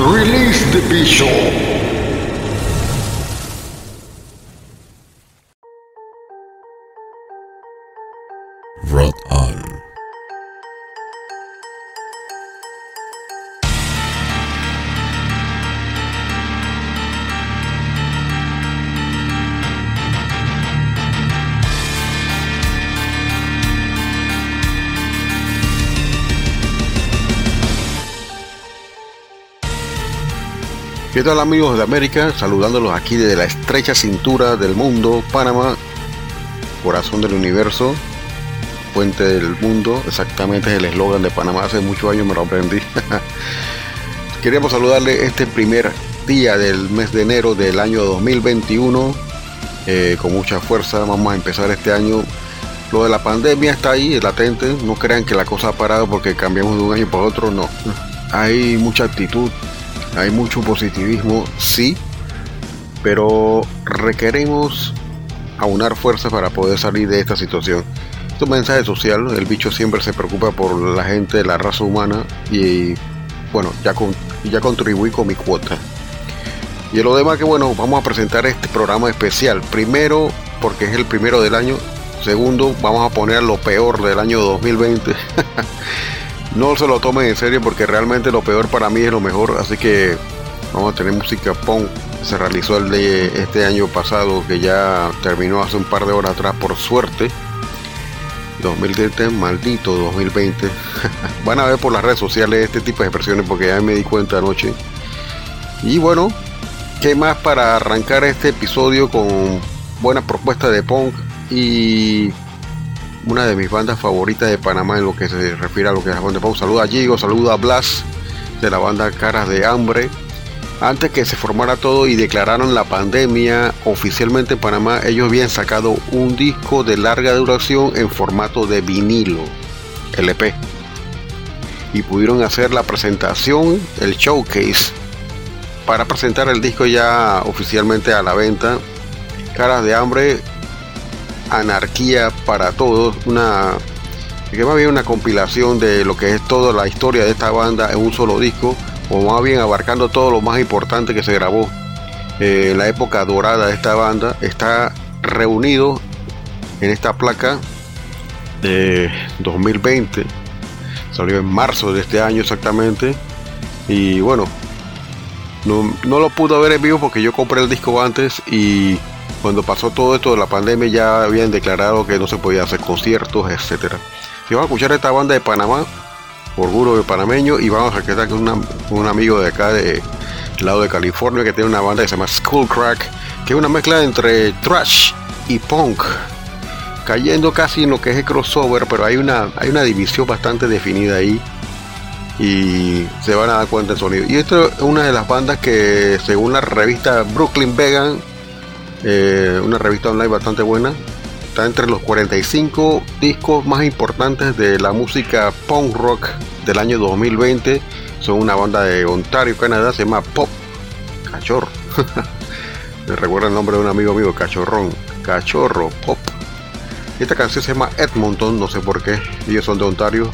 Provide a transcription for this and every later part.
Release the Bishop. ¿Qué tal amigos de América? Saludándolos aquí desde la estrecha cintura del mundo, Panamá, corazón del universo, fuente del mundo, exactamente es el eslogan de Panamá, hace muchos años me lo aprendí. Queríamos saludarle este primer día del mes de enero del año 2021, eh, con mucha fuerza, vamos a empezar este año. Lo de la pandemia está ahí, latente, no crean que la cosa ha parado porque cambiamos de un año para otro, no. Hay mucha actitud, hay mucho positivismo, sí, pero requerimos aunar fuerzas para poder salir de esta situación. Es un mensaje social, el bicho siempre se preocupa por la gente, la raza humana y bueno, ya, con, ya contribuí con mi cuota. Y lo demás que bueno, vamos a presentar este programa especial. Primero, porque es el primero del año. Segundo, vamos a poner lo peor del año 2020. no se lo tomen en serio porque realmente lo peor para mí es lo mejor. Así que vamos a tener música punk. Se realizó el de este año pasado que ya terminó hace un par de horas atrás por suerte. 2020, maldito 2020. Van a ver por las redes sociales este tipo de expresiones porque ya me di cuenta anoche. Y bueno, ¿qué más para arrancar este episodio con buena propuesta de punk y una de mis bandas favoritas de Panamá en lo que se refiere a lo que es la banda punk? Saluda a Gigo, saluda a Blas de la banda Caras de Hambre. Antes que se formara todo y declararon la pandemia oficialmente en Panamá, ellos habían sacado un disco de larga duración en formato de vinilo, LP. Y pudieron hacer la presentación, el showcase, para presentar el disco ya oficialmente a la venta. Caras de Hambre, Anarquía para Todos, una que más bien una compilación de lo que es toda la historia de esta banda en un solo disco o más bien abarcando todo lo más importante que se grabó eh, la época dorada de esta banda, está reunido en esta placa de 2020. Salió en marzo de este año exactamente. Y bueno, no, no lo pude ver en vivo porque yo compré el disco antes y cuando pasó todo esto de la pandemia ya habían declarado que no se podía hacer conciertos, etcétera. Y vamos a escuchar esta banda de Panamá orgullo de panameño y vamos a quedar con, un amigo de acá de del lado de California que tiene una banda que se llama Skullcrack que es una mezcla entre thrash y punk cayendo casi en lo que es el crossover pero hay una hay una división bastante definida ahí y se van a dar cuenta del sonido y esto es una de las bandas que según la revista Brooklyn Vegan eh, una revista online bastante buena está entre los 45 discos más importantes de la música punk rock del año 2020. Son una banda de Ontario, Canadá, se llama Pop Cachorro. Me recuerda el nombre de un amigo mío, Cachorrón. Cachorro Pop. Esta canción se llama Edmonton, no sé por qué. Ellos son de Ontario.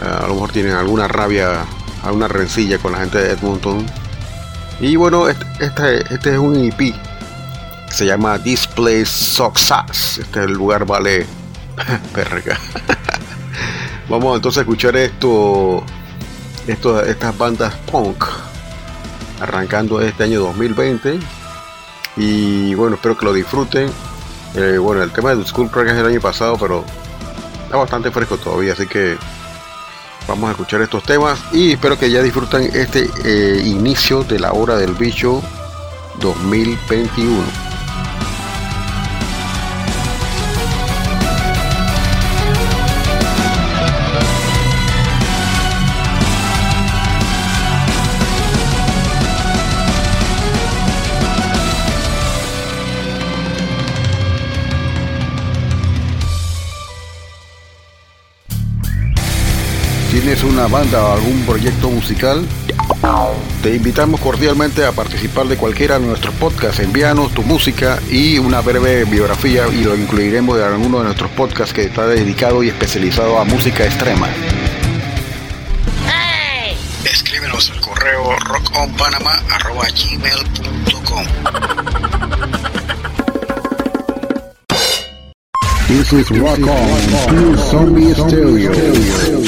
Ah, a lo mejor tienen alguna rabia, alguna rencilla con la gente de Edmonton. Y bueno, este, este, este es un EP se llama This Place Sucks Ass. Este lugar vale perga. Vamos entonces a escuchar esto, esto, estas bandas punk, arrancando este año 2020. Y bueno, espero que lo disfruten. Eh, bueno, el tema de Skullcrack es el año pasado, pero está bastante fresco todavía, así que vamos a escuchar estos temas y espero que ya disfruten este eh, inicio de la hora del bicho 2021. ¿Tienes una banda o algún proyecto musical? Te invitamos cordialmente a participar de cualquiera de nuestros podcasts. Envíanos tu música y una breve biografía y lo incluiremos en alguno de nuestros podcasts que está dedicado y especializado a música extrema. Escríbenos al correo rockonpanama.gmail.com This is Rock On, Zombie Stereo.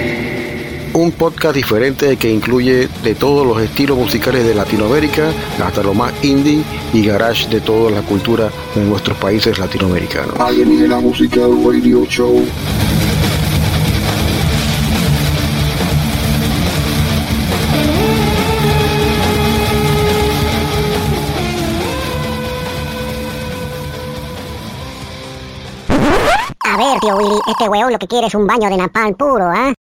Un podcast diferente que incluye de todos los estilos musicales de Latinoamérica hasta lo más indie y garage de toda la cultura de nuestros países latinoamericanos. Música radio show. A ver, tío Willy, este huevón lo que quiere es un baño de napalm puro, ¿ah?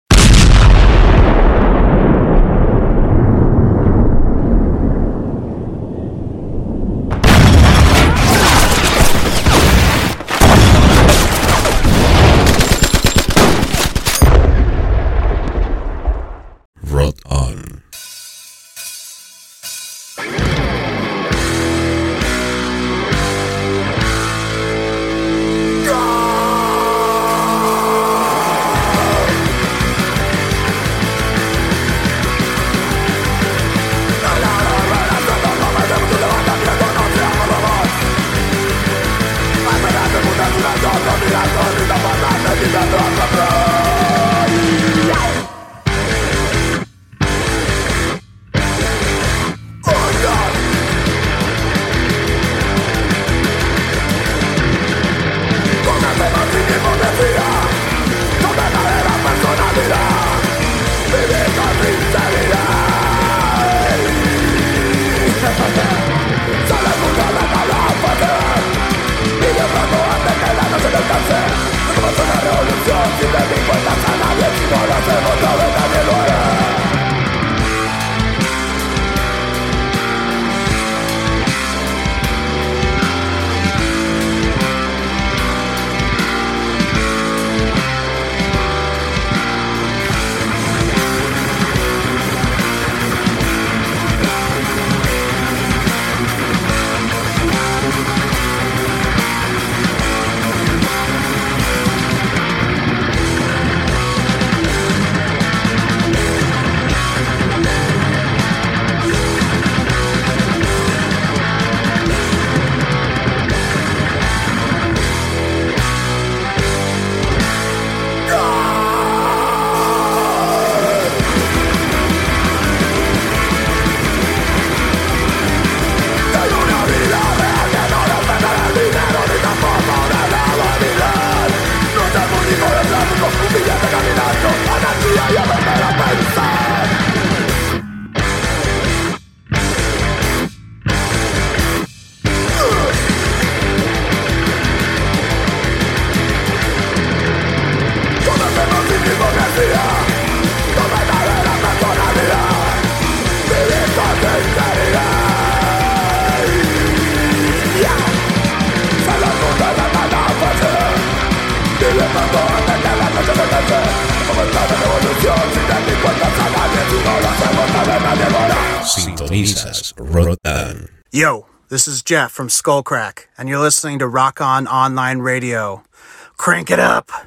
Jeff from Skullcrack, and you're listening to Rock On Online Radio. Crank it up.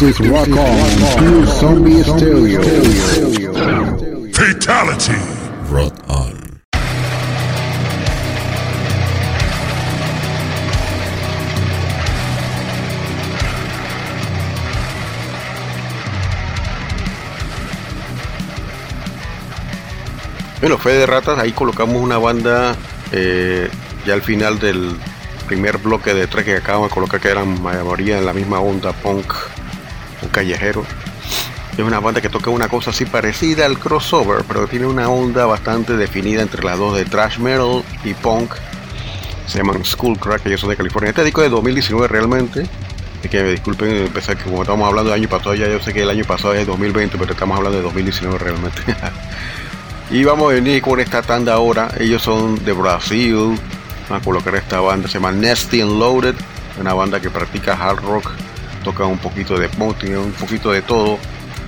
This is Rock On, Pure Zombie Stereo. Fatality. Rot on. Bueno, Fe de Ratas, ahí colocamos una banda eh, ya al final del primer bloque de tres que acabamos de colocar, que eran mayoría en la misma onda punk, un callejero. Es una banda que toca una cosa así parecida al crossover, pero tiene una onda bastante definida entre las dos de thrash metal y punk. Se llaman Skullcrack, ellos son de California. Este disco es de 2019 realmente. Así que me disculpen empezar que como estamos hablando del año pasado, ya yo sé que el año pasado es 2020, pero estamos hablando de 2019 realmente. y vamos a venir con esta tanda ahora. Ellos son de Brasil. Vamos a colocar esta banda, se llama Nasty and Loaded. Una banda que practica hard rock. Toca un poquito de tiene un poquito de todo.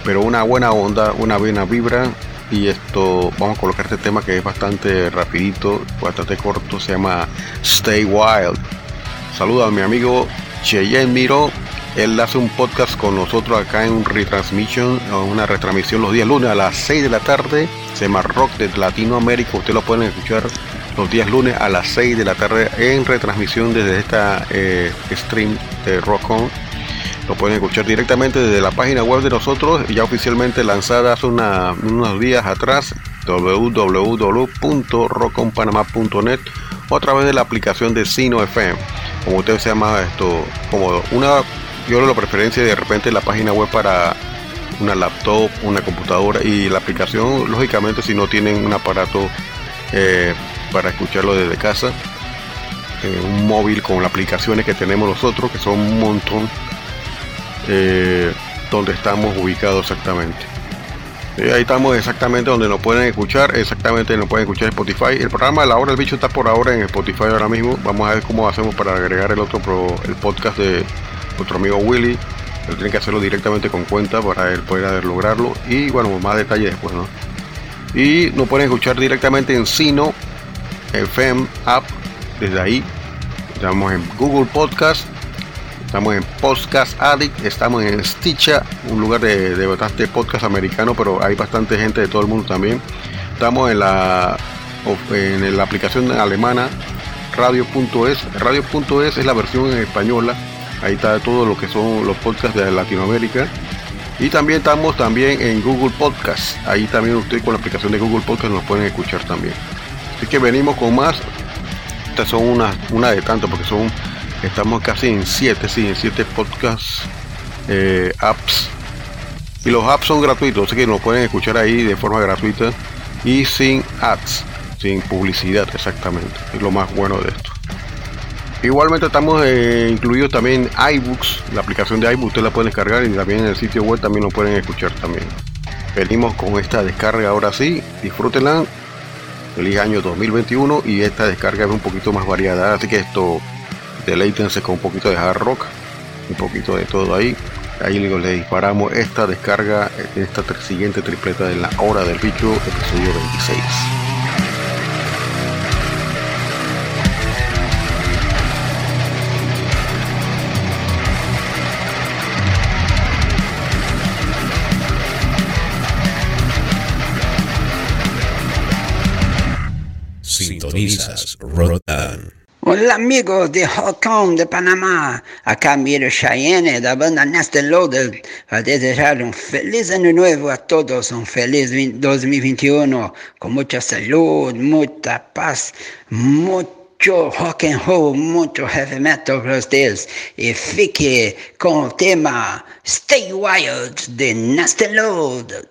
Pero una buena onda, una buena vibra. Y esto, vamos a colocar este tema que es bastante rapidito, bastante corto. Se llama Stay Wild. Saluda a mi amigo Cheyenne Miro. Él hace un podcast con nosotros acá en retransmission, una retransmisión los días lunes a las 6 de la tarde. Se llama Rock de Latinoamérica. Ustedes lo pueden escuchar los días lunes a las 6 de la tarde en retransmisión desde esta eh, stream de Rock On. Lo pueden escuchar directamente desde la página web de nosotros, ya oficialmente lanzada hace una- unos días atrás, www.rockonpanamá.net o a través de la aplicación de Sino FM. Como usted se llama esto, como una, yo lo preferencia de repente la página web para una laptop, una computadora y la aplicación, lógicamente, si no tienen un aparato eh, para escucharlo desde casa, eh, un móvil con las aplicaciones que tenemos nosotros, que son un montón, eh, donde estamos ubicados exactamente. Eh, ahí estamos exactamente donde nos pueden escuchar, exactamente nos pueden escuchar Spotify. El programa La Hora del Bicho está por ahora en Spotify ahora mismo. Vamos a ver cómo hacemos para agregar el otro pro- el podcast de nuestro amigo Willy. Pero tienen que hacerlo directamente con cuenta para él poder lograrlo. Y bueno, más detalles después, ¿no? Y nos pueden escuchar directamente en Sino FM App. Desde ahí, estamos en Google Podcast, Estamos en Podcast Addict, estamos en Stitcher, un lugar de, bastante podcast americano, pero hay bastante gente de todo el mundo también. Estamos en la, en la aplicación alemana radio.es. Radio.es es la versión en española. Ahí está todo lo que son los podcasts de Latinoamérica. Y también estamos también en Google Podcast. Ahí también ustedes con la aplicación de Google Podcast nos pueden escuchar también. Así que venimos con más. Estas son una, una de tantas porque son Estamos casi en 7, sí, en 7 podcasts, eh, apps. Y los apps son gratuitos, así que nos pueden escuchar ahí de forma gratuita y sin ads, sin publicidad exactamente. Es lo más bueno de esto. Igualmente estamos eh, incluidos también iBooks, la aplicación de iBooks ustedes la pueden descargar y también en el sitio web también lo pueden escuchar también. Venimos con esta descarga ahora sí, disfrútenla. Feliz año 2021 y esta descarga es un poquito más variada, así que esto deleítense con un poquito de hard rock, un poquito de todo ahí. Ahí le disparamos esta descarga, esta siguiente tripleta de la hora del bicho, episodio 26. Sintonizas Rotan. Hola amigos de Hong Kong, de Panamá. Acá Miro Cheyenne da banda Nest Loaded a desejar un feliz año nuevo a todos, un feliz 2021 con mucha salud, mucha paz, mucho rock and roll, mucho heavy metal para ustedes. Y fique con el tema Stay Wild de Nest Loaded.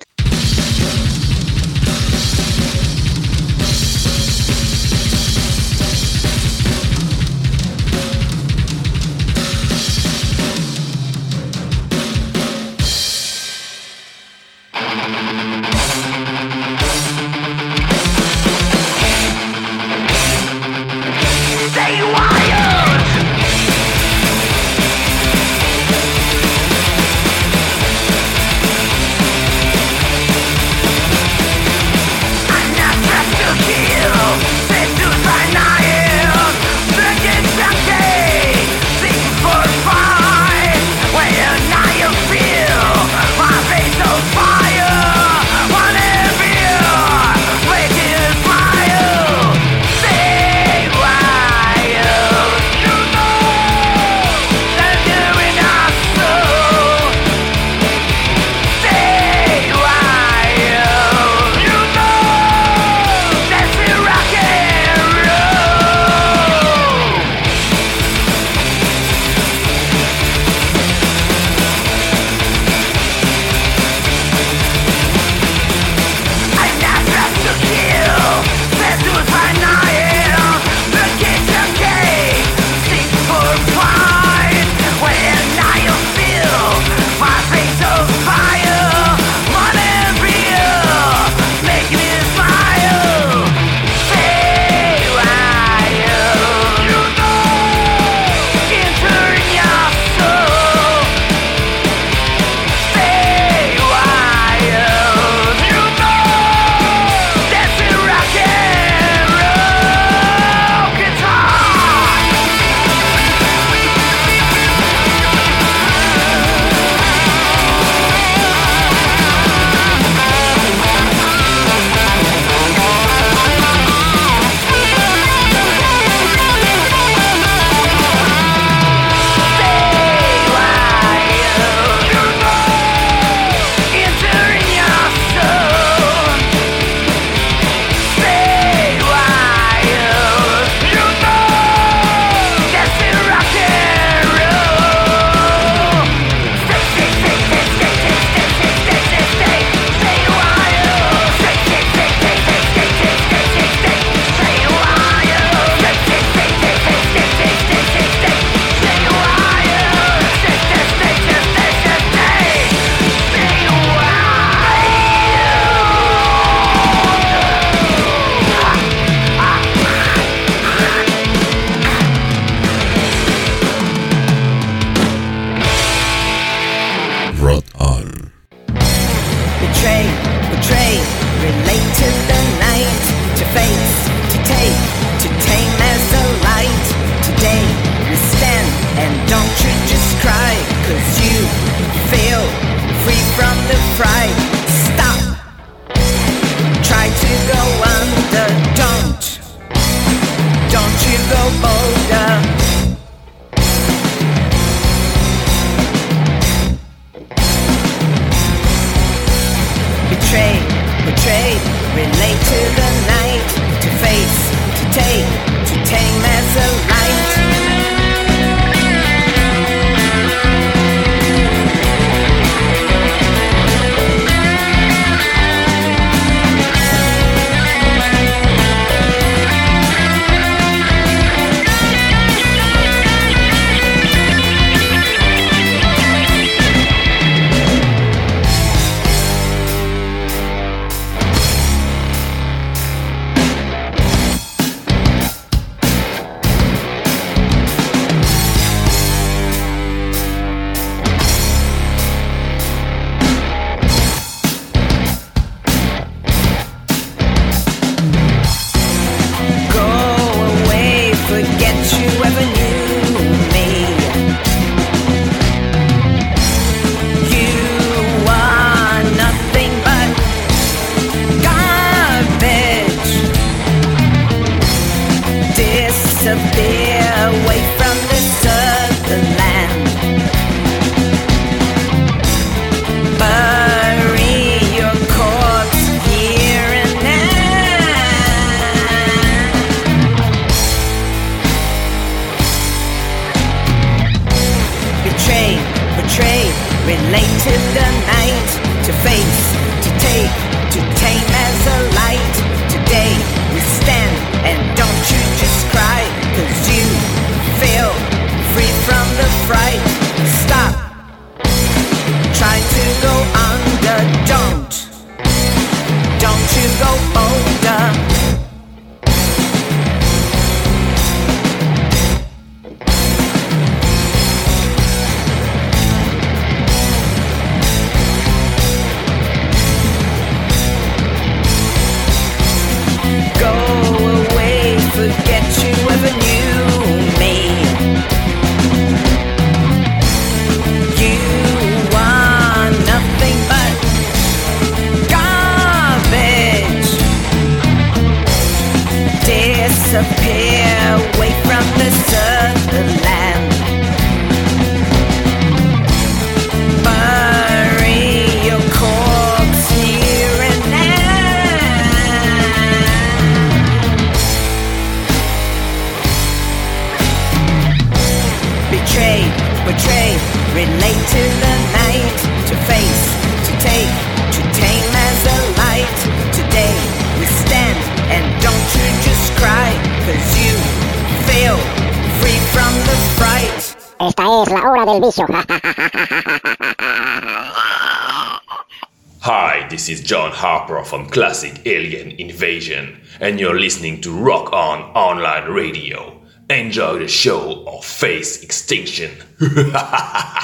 is John Harper from Classic Alien Invasion, and you're listening to Rock On Online Radio. Enjoy the show of face extinction.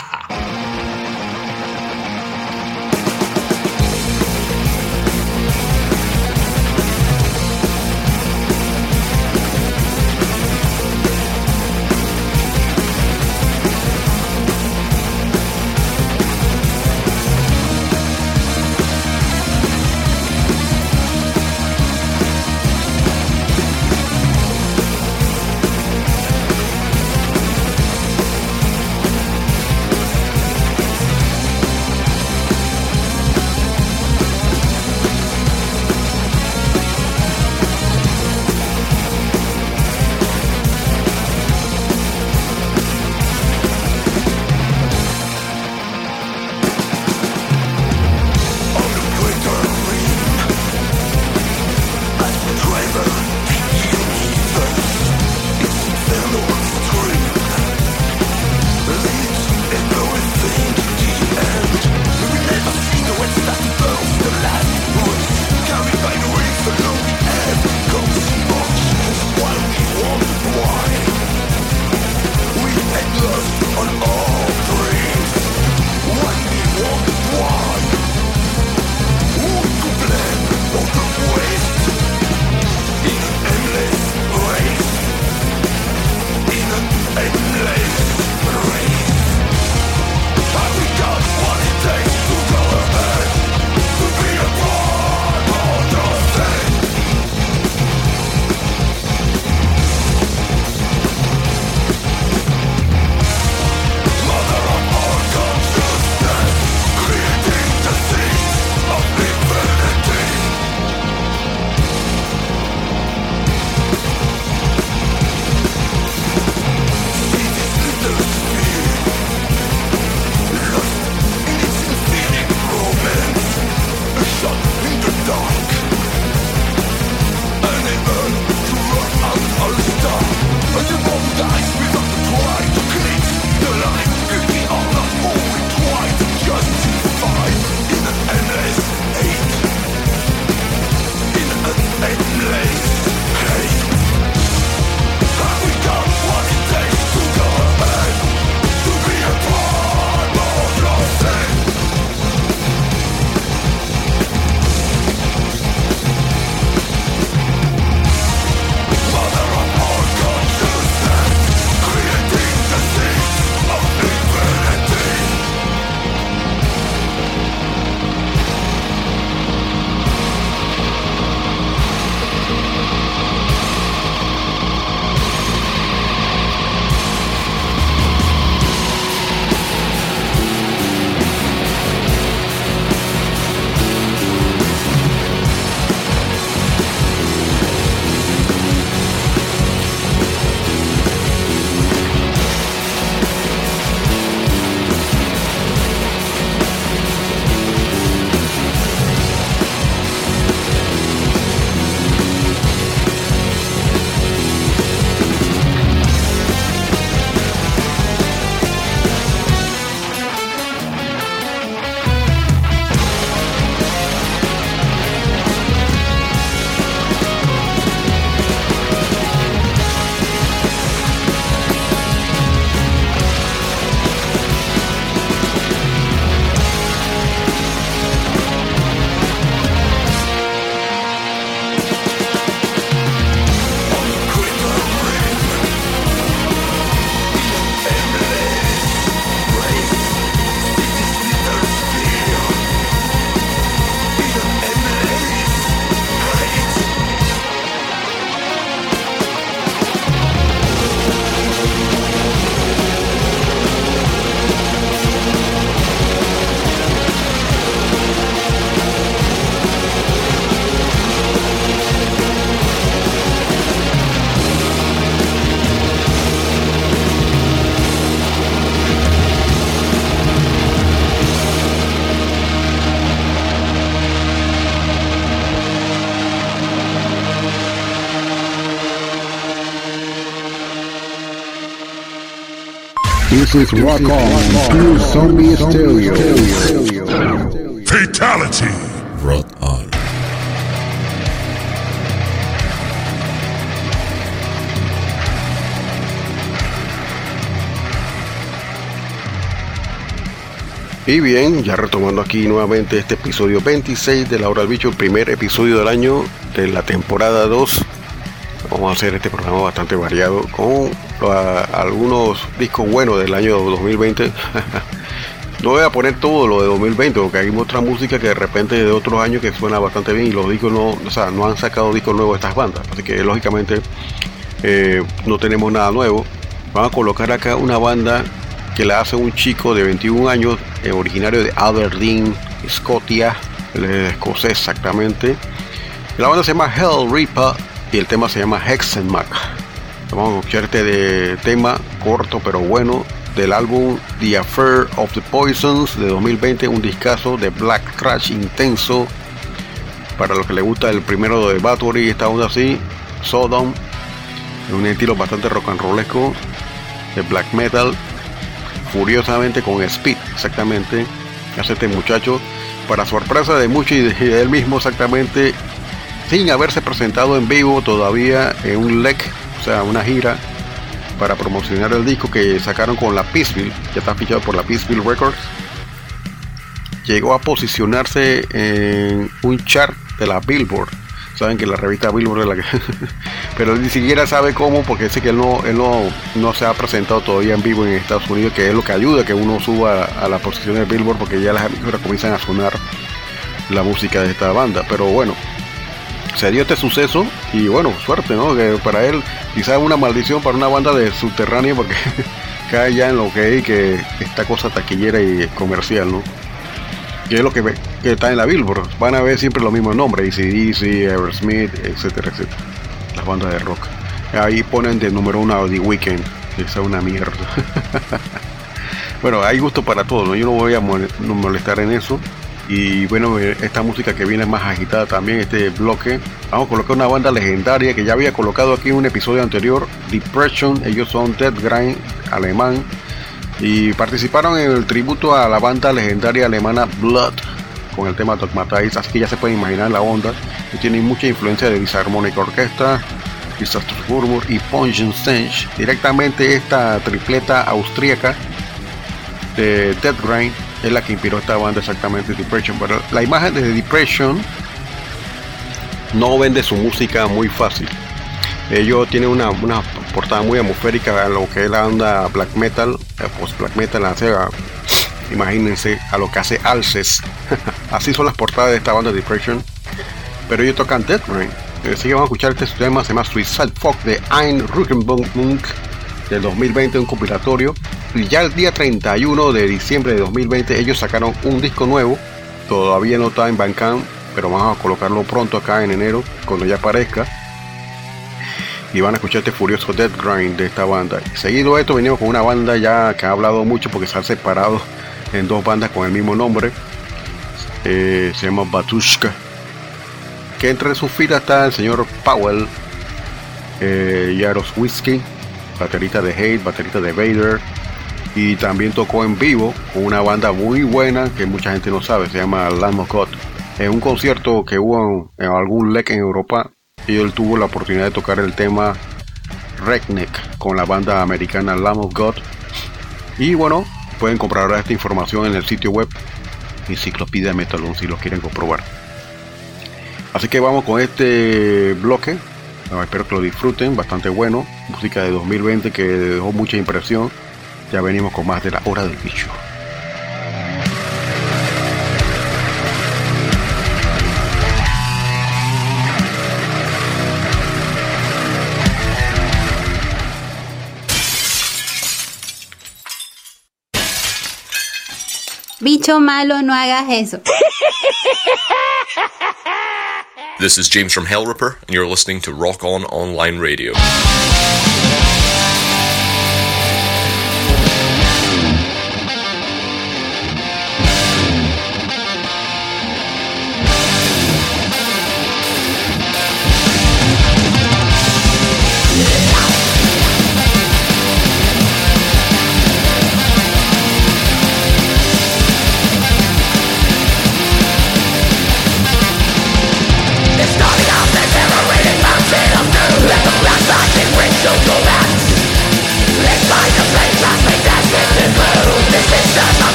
This is Rock On, Pure Zombie Stereo. Fatality. Rock on. Y bien, ya retomando aquí nuevamente este episodio 26 de La Hora del Bicho, el primer episodio del año de la temporada 2. Vamos a hacer este programa bastante variado con uh, algunos discos buenos del año 2020. no voy a poner todo lo de 2020 porque hay otra música que de repente de otros años que suena bastante bien y los discos no, o sea, no han sacado discos nuevos estas bandas. Así que lógicamente eh, no tenemos nada nuevo. Vamos a colocar acá una banda que la hace un chico de 21 años, eh, originario de Aberdeen, Escocia, escocés exactamente. La banda se llama Hell Reaper y el tema se llama Hexenmark. Vamos a escuchar este de tema corto pero bueno del álbum The Affair of the Poisons de 2020, un discazo de black trash intenso. Para los que les gusta el primero de Battery, esta onda así, Sodom, un estilo bastante rock and rollesco de black metal furiosamente con Speed, exactamente, hace este muchacho, para sorpresa de muchos y de él mismo exactamente, sin haberse presentado en vivo todavía en un LEC, una gira para promocionar el disco que sacaron con la Peaceville, ya está fichado por la Peaceville Records, llegó a posicionarse en un chart de la Billboard. Saben que la revista Billboard es la que pero ni siquiera sabe cómo porque dice que él no él no, no se ha presentado todavía en vivo en Estados Unidos que es lo que ayuda que uno suba a, la posición de Billboard porque ya las emisoras comienzan a sonar la música de esta banda. Pero bueno se dio este suceso y bueno suerte no para él quizás una maldición para una banda de subterráneo porque cae ya en lo que es que esta cosa taquillera y comercial no que es lo que, que, está en la Billboard. Van a ver siempre los mismos nombres, ACDC, Aerosmith, etcétera, etcétera. Las bandas de rock. Ahí ponen de número uno a The Weeknd, que es una mierda. bueno, hay gusto para todo, ¿no? Yo no voy a molestar en eso. Y bueno, esta música que viene más agitada también, este bloque. Vamos a colocar una banda legendaria que ya había colocado aquí en un episodio anterior, Depression. Ellos son Dead Grind, alemán y participaron en el tributo a la banda legendaria alemana Blood con el tema Dogmatize, así que ya se pueden imaginar la onda que tiene mucha influencia de Disharmonic Orchestra, Disaster Murmur y Stench. Directamente esta tripleta austríaca de Dead es la que inspiró esta banda exactamente Depression, pero la imagen de Depression no vende su música muy fácil. Ellos tienen una, una portada muy atmosférica a lo que es la onda black metal, eh, post black metal, imagínense a lo que hace Alces. Así son las portadas de esta banda Depression. Pero ellos tocan Death Rain. Así que vamos a escuchar este tema, se llama Suicide Folk de Ein Ruckenbunk del 2020, un compilatorio. Y ya el día 31 de diciembre de 2020 ellos sacaron un disco nuevo. Todavía no está en Bandcamp, pero vamos a colocarlo pronto acá en enero, cuando ya aparezca y van a escuchar este furioso Dead Grind de esta banda. Seguido esto venimos con una banda ya que ha hablado mucho porque se han separado en dos bandas con el mismo nombre. Eh, se llama Batushka. Que entre sus filas está el señor Powell, eh, Yaros Whiskey, baterista de Hate, baterista de Vader. Y también tocó en vivo con una banda muy buena que mucha gente no sabe, se llama Lamb of God. En un concierto que hubo en algún lec en Europa, y él tuvo la oportunidad de tocar el tema Redneck con la banda americana Lamb of God. Y bueno, pueden comprar esta información en el sitio web Enciclopedia Metalon si lo quieren comprobar. Así que vamos con este bloque. Espero que lo disfruten, bastante bueno. Música de 2020 que dejó mucha impresión. Ya venimos con más de la hora del bicho. Bicho malo, no hagas eso. This is James from Hellripper, and you're listening to Rock On Online Radio.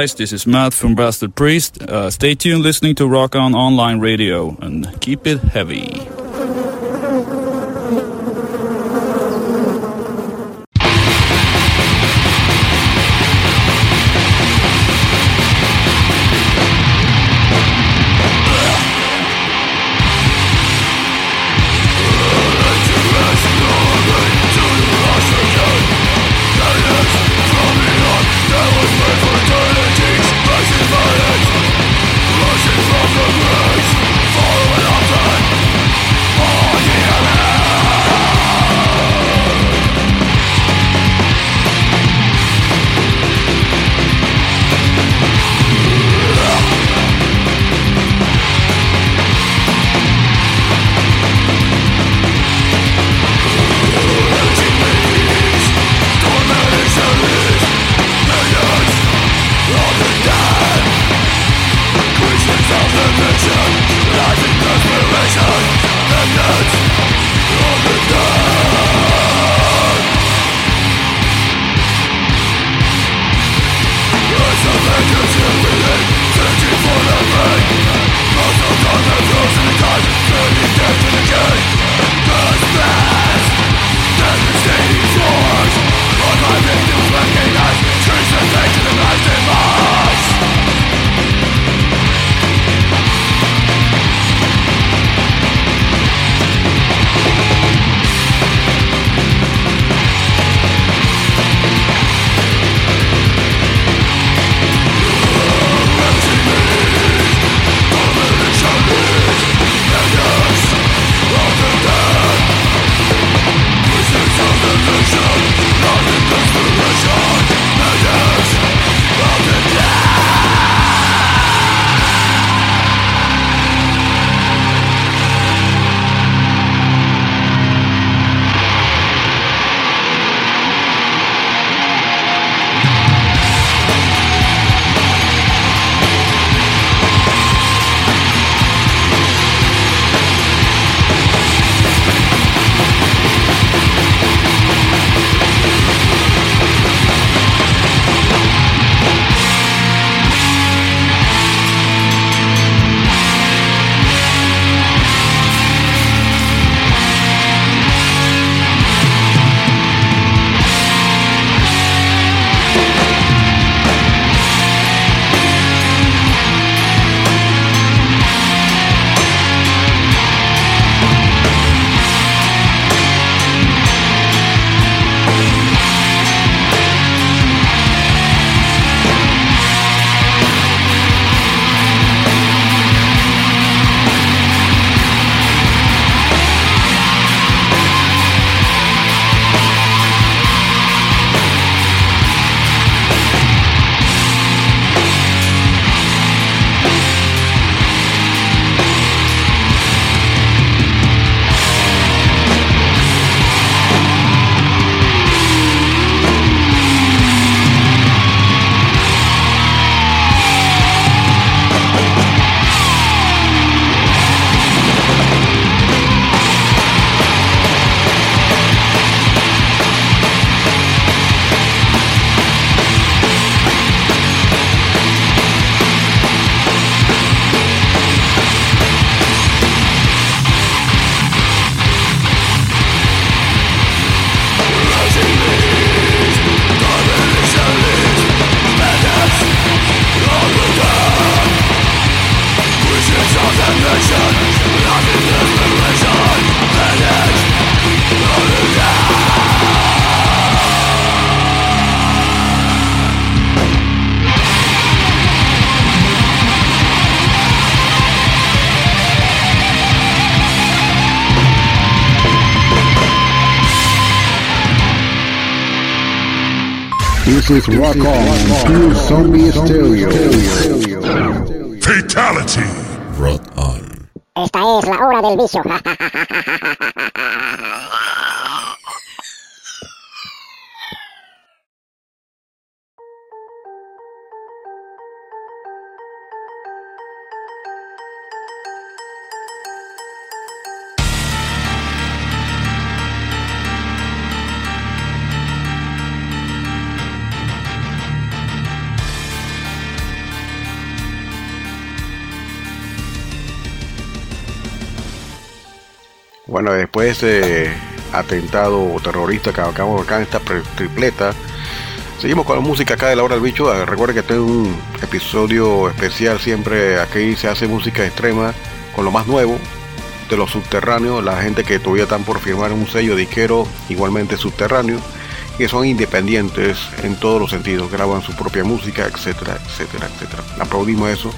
Guys, this is Matt from Bastard Priest. Uh, stay tuned listening to Rock On Online Radio and keep it heavy. Is Rock On, Zombie Stereo. Fatality. Rock On. Esta es la hora del vicio. Después de atentado terrorista que acabamos acá en esta tripleta, seguimos con la música acá de la hora del bicho. Ah, recuerden que tengo un episodio especial siempre. Aquí se hace música extrema con lo más nuevo de los subterráneos, la gente que todavía están por firmar un sello disquero igualmente subterráneo, que son independientes en todos los sentidos, graban su propia música, etcétera, etcétera, etcétera. Aplaudimos eso.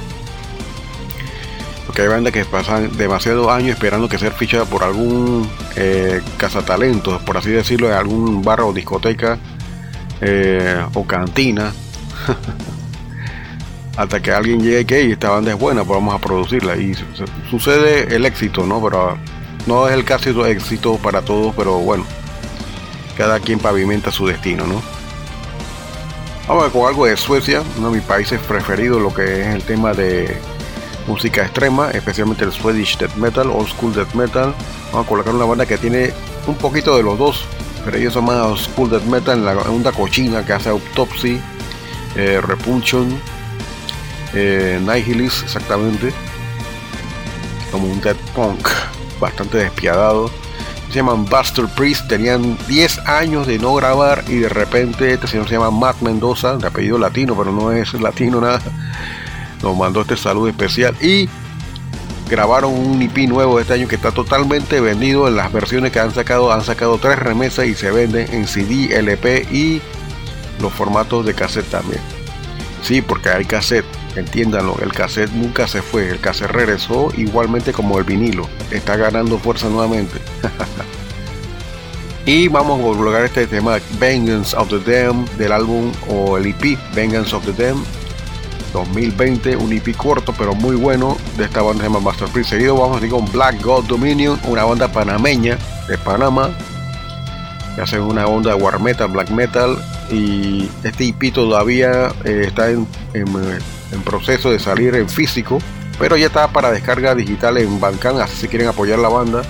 Hay bandas que pasan demasiados años esperando que ser fichada por algún eh, cazatalentos, por así decirlo, en algún bar o discoteca eh, o cantina. hasta que alguien llegue que esta banda es buena, pues vamos a producirla. Y sucede el éxito, ¿no? Pero no es el caso éxito para todos, pero bueno, cada quien pavimenta su destino, ¿no? Vamos con algo de Suecia, uno de mis países preferidos, lo que es el tema de música extrema, especialmente el Swedish Death Metal, Old School Death Metal. Vamos a colocar una banda que tiene un poquito de los dos, pero ellos son más Old School Death Metal, en la onda cochina que hace Autopsy, eh, Repulsion, eh, exactamente, como un dead punk bastante despiadado. Se llaman Buster Priest, tenían 10 años de no grabar y de repente este señor se llama Matt Mendoza, de apellido latino, pero no es latino nada. Nos mandó este saludo especial y grabaron un IP nuevo este año que está totalmente vendido en las versiones que han sacado. Han sacado tres remesas y se venden en CD, LP y los formatos de cassette también. Sí, porque hay cassette Entiéndanlo, el cassette nunca se fue, el cassette regresó igualmente como el vinilo, está ganando fuerza nuevamente. y vamos a colocar este tema Vengeance of the Dam del álbum o el EP Vengeance of the Dam 2020, un EP corto pero muy bueno de esta banda se llama Masterpiece. Seguido vamos a con Black God Dominion, una banda panameña de Panamá que hace una onda de war metal, black metal y este EP todavía eh, está en en proceso de salir en físico, pero ya está para descarga digital en Bandcamp, así si quieren apoyar la banda,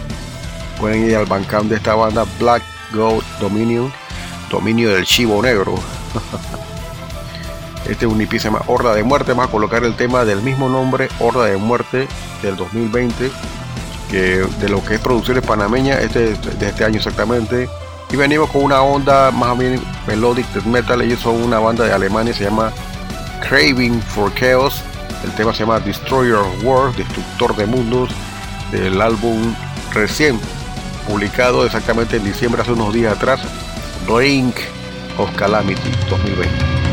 pueden ir al Bandcamp de esta banda Black Goat Dominion, dominio del chivo negro. Este es un EP se llama Horda de Muerte, vamos a colocar el tema del mismo nombre, Horda de Muerte del 2020, que de lo que es producciones panameña, este de este año exactamente. Y venimos con una onda más menos melodic death metal, ellos son una banda de Alemania, se llama Craving for Chaos. El tema se llama Destroyer of Worlds, Destructor de Mundos, del álbum recién publicado exactamente en diciembre, hace unos días atrás, Blink of Calamity 2020.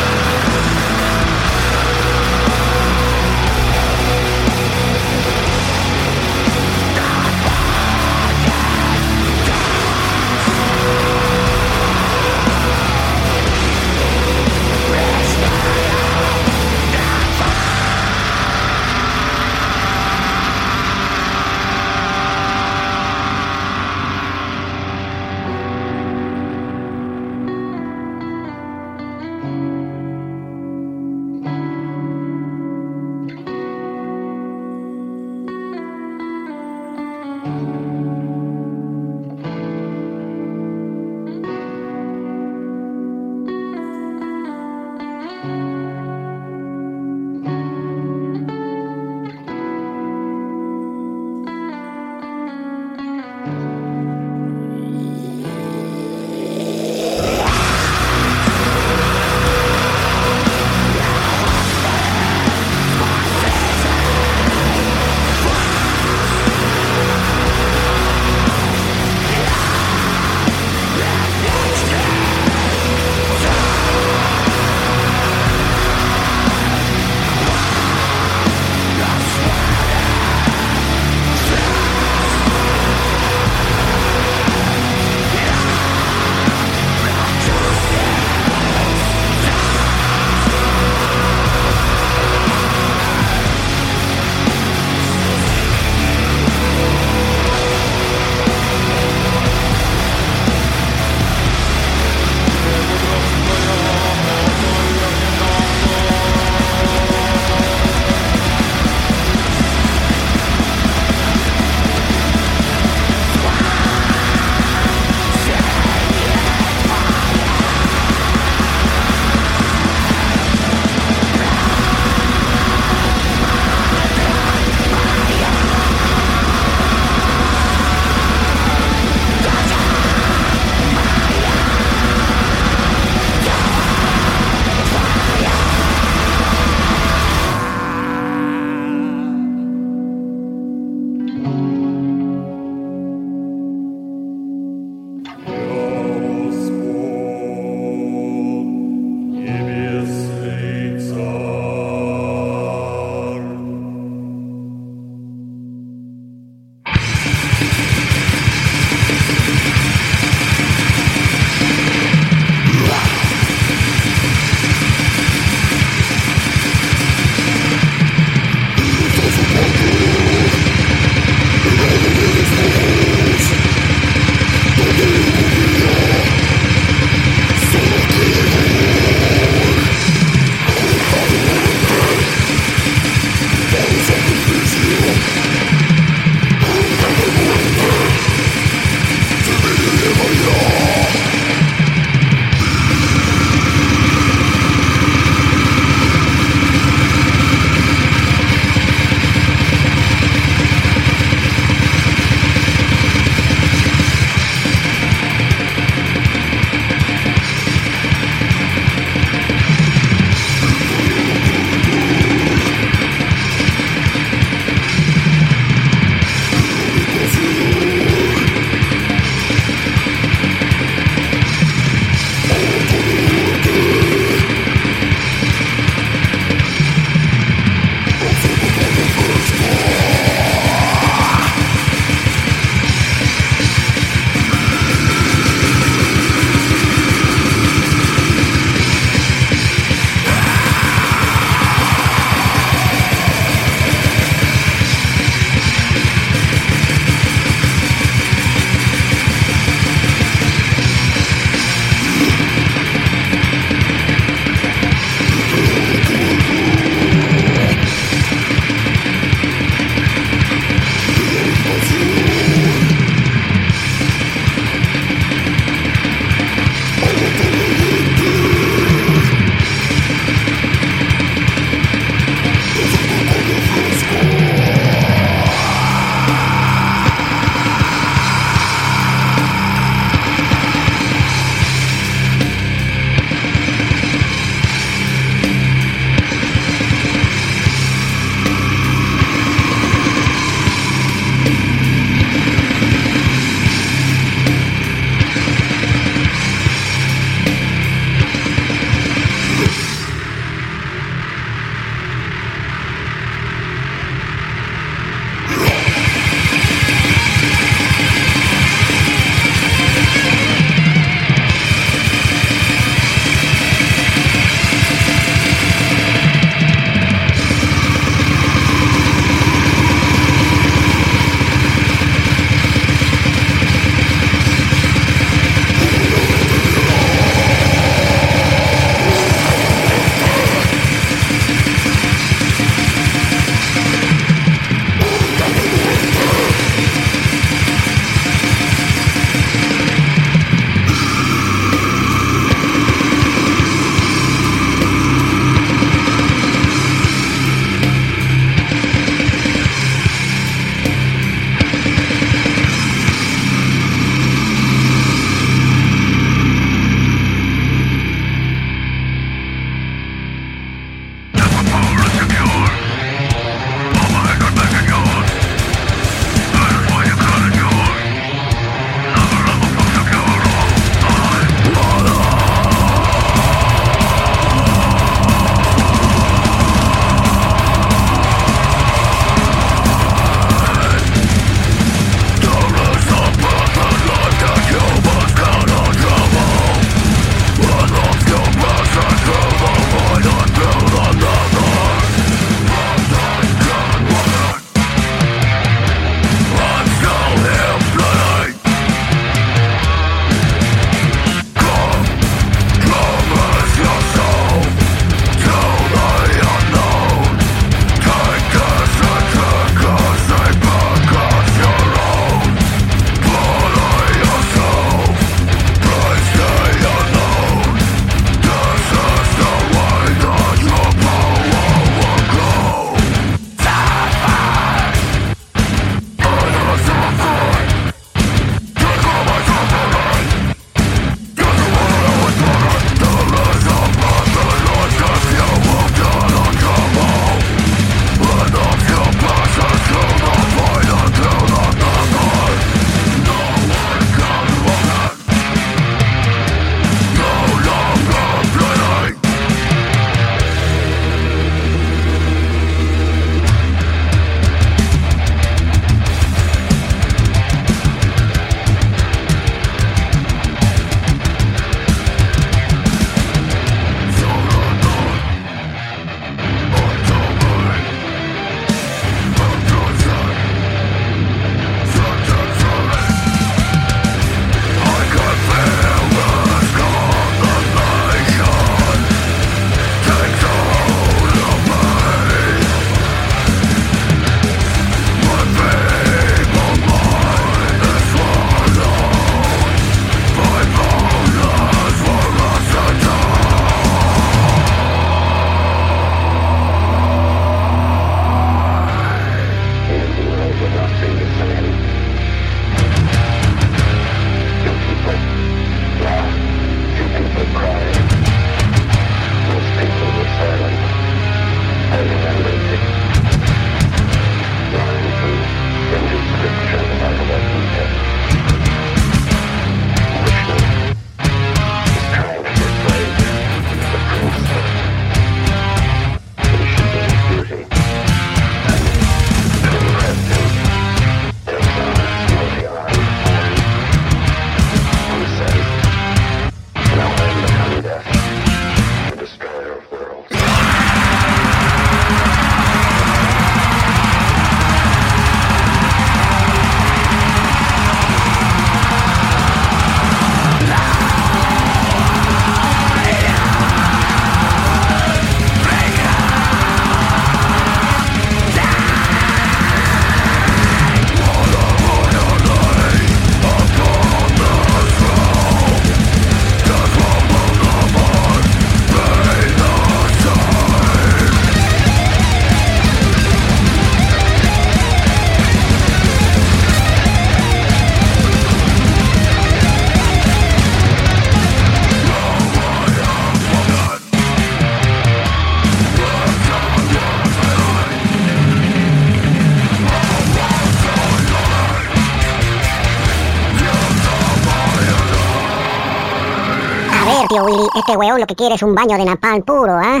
Tío Willy, este weón lo que quiere es un baño de napalm puro, ¿ah?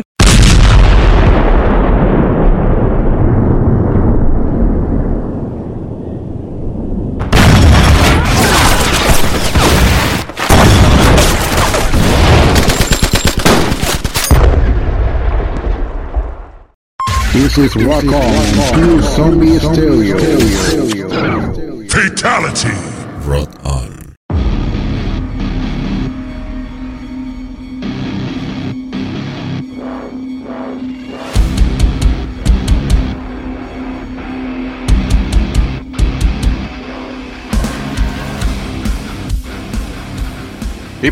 This is Rock On, Zombie Stereo.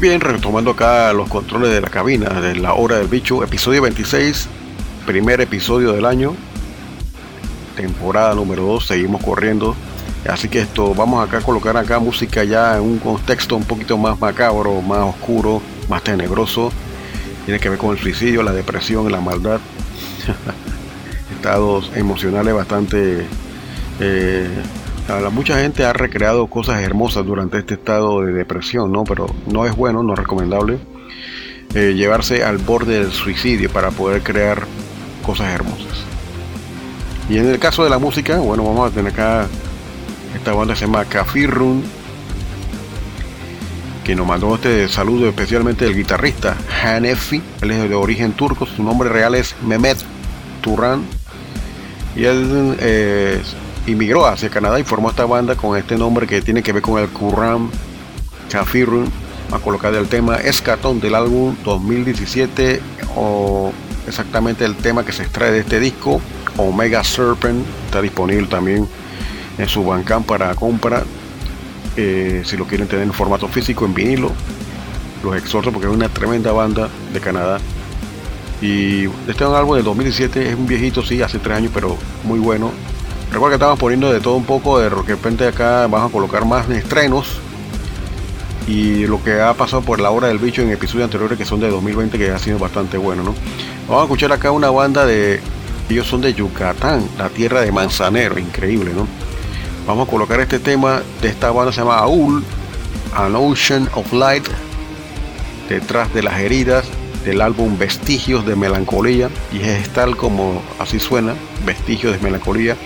Bien, retomando acá los controles de la cabina de la hora del bicho, episodio 26, primer episodio del año, temporada número 2, seguimos corriendo. Así que esto, vamos acá a colocar acá música ya en un contexto un poquito más macabro, más oscuro, más tenebroso. Tiene que ver con el suicidio, la depresión, la maldad. Estados emocionales bastante... eh, a mucha gente ha recreado cosas hermosas durante este estado de depresión, ¿no? Pero no es bueno, no es recomendable eh, llevarse al borde del suicidio para poder crear cosas hermosas. Y en el caso de la música, bueno, vamos a tener acá esta banda se llama Kafirun, que nos mandó este saludo especialmente del guitarrista Hanefi, él es de origen turco, su nombre real es Mehmet Turan, y él eh, inmigró hacia Canadá y formó esta banda con este nombre que tiene que ver con el Kurram Kafirun, a colocar el tema Escatón del álbum 2017 o exactamente el tema que se extrae de este disco. Omega Serpent está disponible también en su Bandcamp para compra. Eh, si lo quieren tener en formato físico en vinilo los exhorto porque es una tremenda banda de Canadá. Y este es un álbum del 2017 es un viejito sí hace tres años pero muy bueno recuerda que estamos poniendo de todo un poco de repente acá vamos a colocar más estrenos y lo que ha pasado por la hora del bicho en episodios anteriores que son de 2020 que ha sido bastante bueno ¿no? vamos a escuchar acá una banda de ellos son de Yucatán la tierra de Manzanero increíble ¿no? vamos a colocar este tema de esta banda se llama Aul An Ocean of Light detrás de las heridas del álbum Vestigios de Melancolía y es tal como así suena Vestigios de Melancolía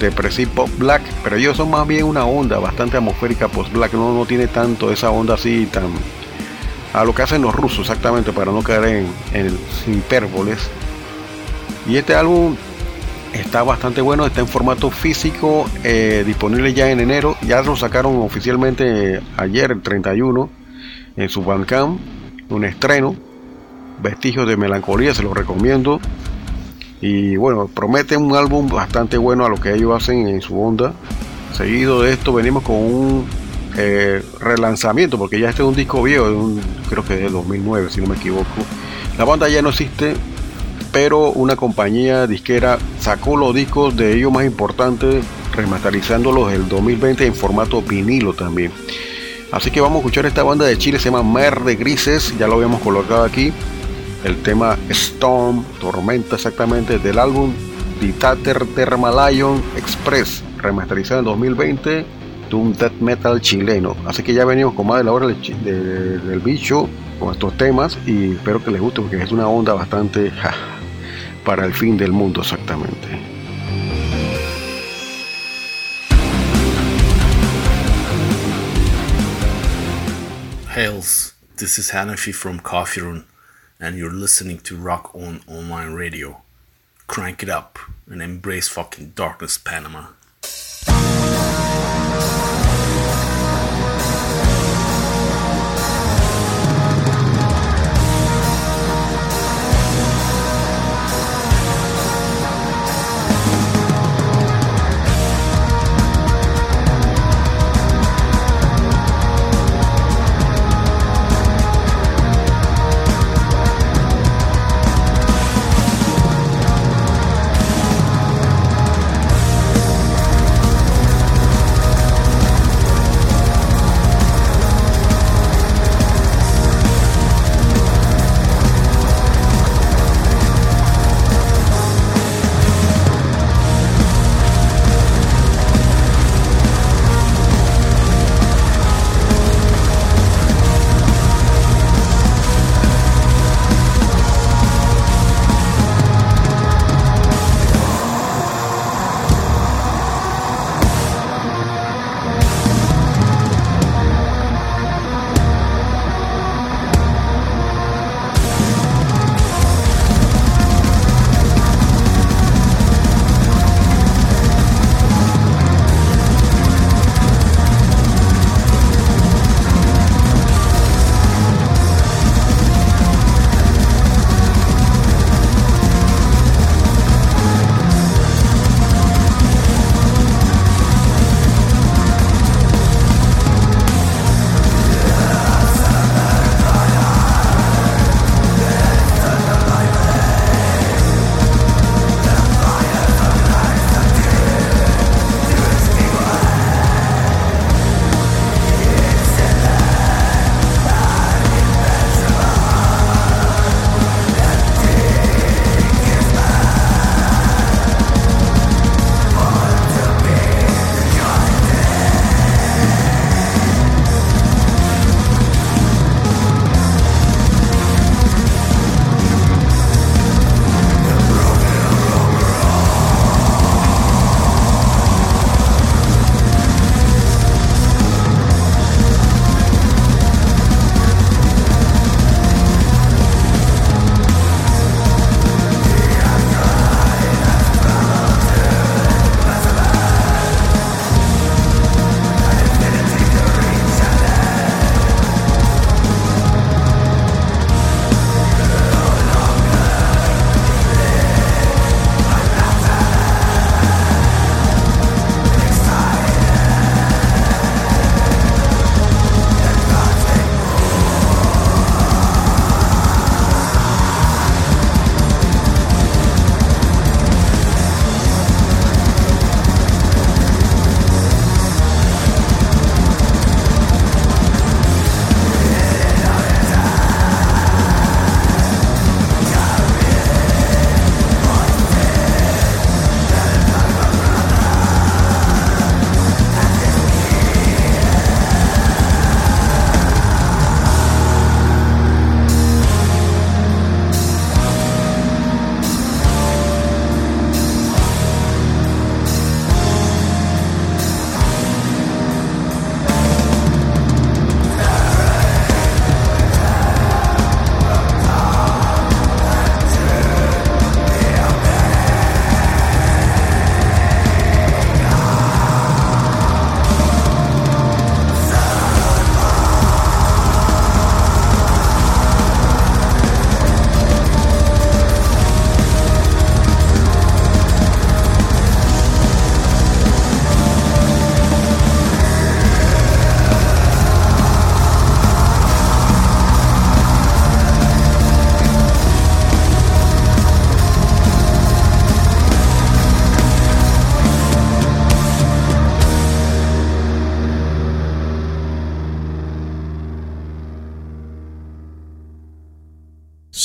Depressive Pop Black, pero ellos son más bien una onda bastante atmosférica post black, no, no tiene tanto esa onda así tan a lo que hacen los rusos exactamente para no caer en, en hipérboles. Y este álbum está bastante bueno, está en formato físico, eh, disponible ya en enero, ya lo sacaron oficialmente ayer, el 31, en su Bandcamp, un estreno, Vestigios de Melancolía, se lo recomiendo. Y bueno, promete un álbum bastante bueno a lo que ellos hacen en su onda. Seguido de esto venimos con un eh, relanzamiento, porque ya este es un disco viejo, creo que de 2009, si no me equivoco. La banda ya no existe, pero una compañía disquera sacó los discos de ellos más importantes, remasterizándolos el 2020 en formato vinilo también. Así que vamos a escuchar esta banda de Chile, se llama Mer de Grises, ya lo habíamos colocado aquí el tema Storm, Tormenta exactamente, del álbum Ditater Thermalion Express, remasterizado en 2020 de un death metal chileno. Así que ya venimos con más de la hora del, de, del bicho con estos temas y espero que les guste porque es una onda bastante para el fin del mundo exactamente. Hails, this is Hanafi from Coffee Room and you're listening to Rock On Online Radio. Crank it up and embrace fucking darkness, Panama.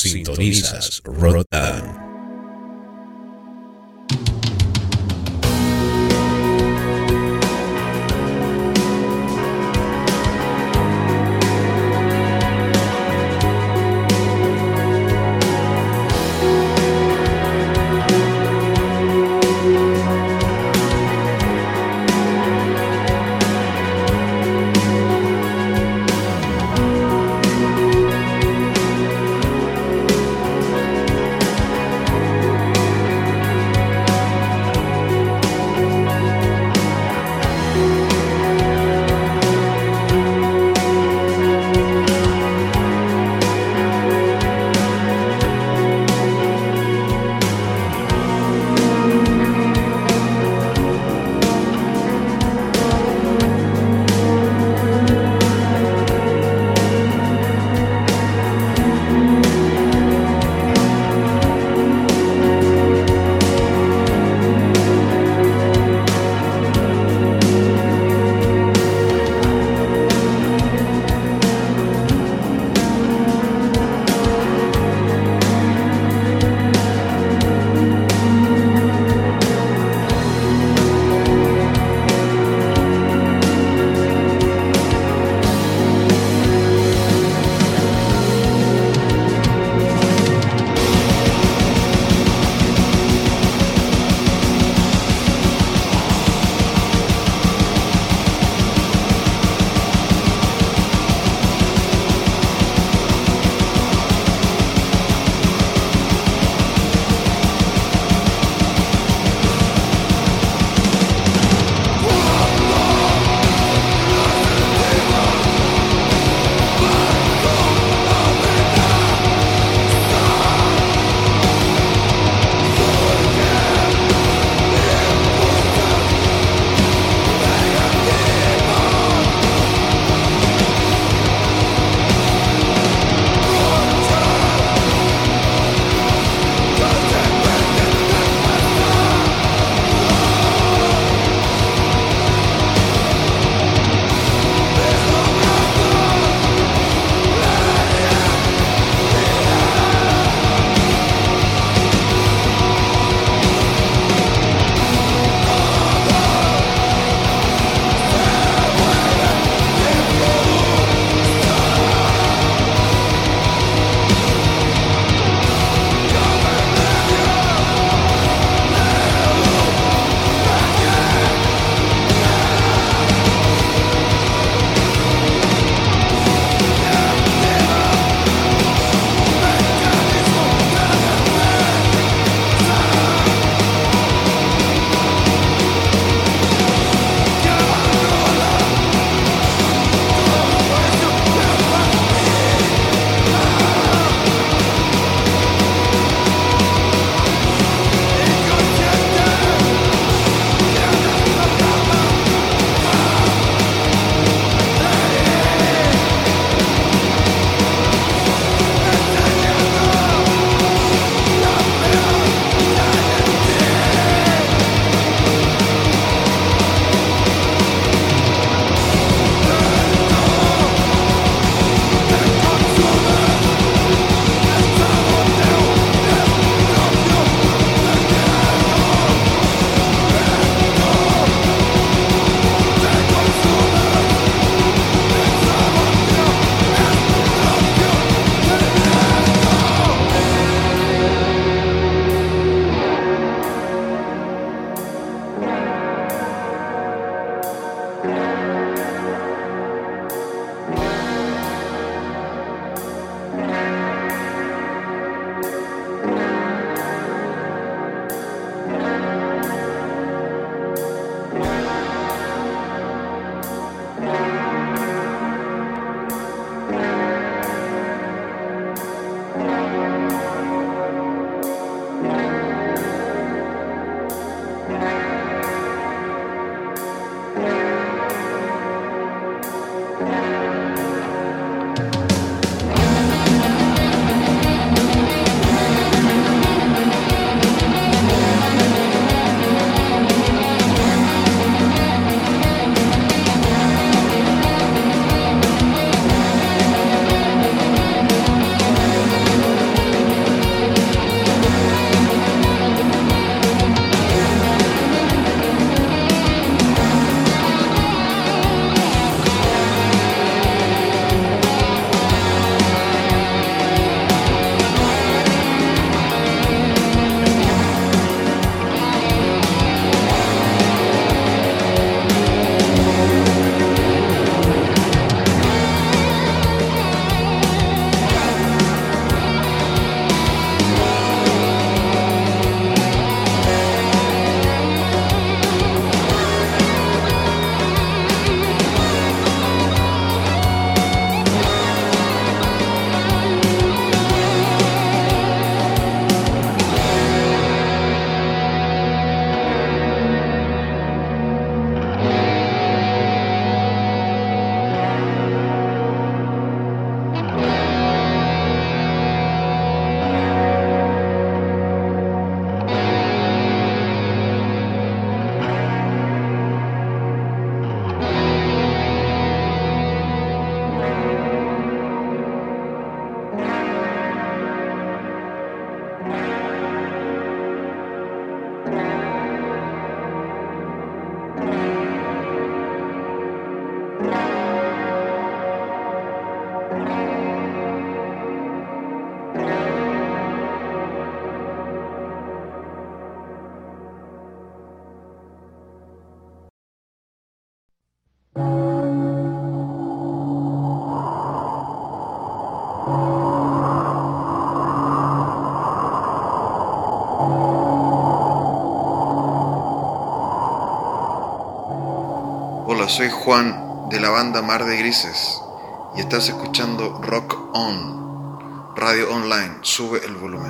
Sintonizas Rotan. Soy Juan de la banda Mar de Grises y estás escuchando Rock On, radio online, sube el volumen.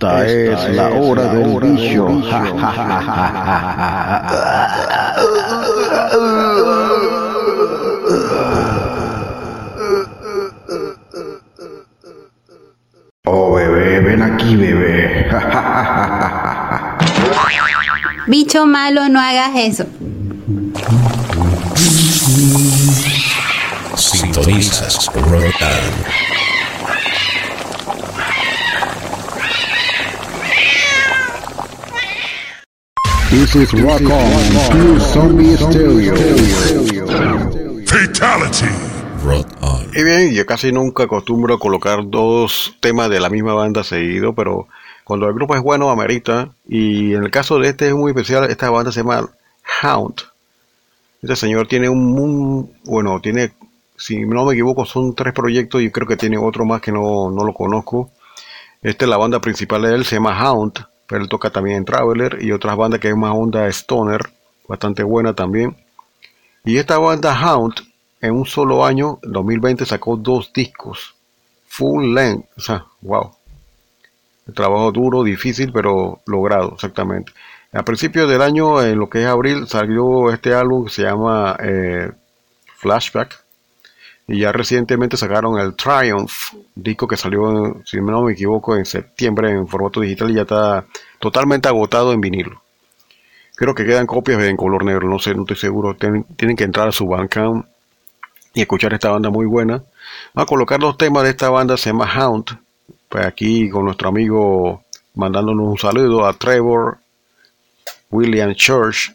Esta, es, la hora del bicho. Oh, bebé, ven aquí, bebé. Bicho malo, no hagas eso. This is Rock On, Pure Zombie Stereo. Fatality. Rock On. Y bien, yo casi nunca acostumbro a colocar dos temas de la misma banda seguido, pero cuando el grupo es bueno, amerita. Y en el caso de este es muy especial, esta banda se llama Hound. Este señor tiene un, un- bueno, tiene, si no me equivoco, son tres proyectos y creo que tiene otro más que no, no lo conozco. Esta es la banda principal de él, se llama Hound, pero él toca también en Traveler y otras bandas que es más onda Stoner, bastante buena también. Y esta banda Hound, en un solo año, 2020, sacó dos discos, full length, o sea, wow. Trabajo duro, difícil, pero logrado, exactamente. A principios del año, en lo que es abril, salió este álbum que se llama eh, Flashback. Y ya recientemente sacaron el Triumph, disco que salió, si no me equivoco, en septiembre en formato digital y ya está totalmente agotado en vinilo. Creo que quedan copias en color negro, no sé, no estoy seguro. Tienen, tienen que entrar a su Bandcamp y escuchar esta banda muy buena. Vamos a colocar los temas de esta banda, se llama Hound. Pues aquí con nuestro amigo mandándonos un saludo a Trevor William Church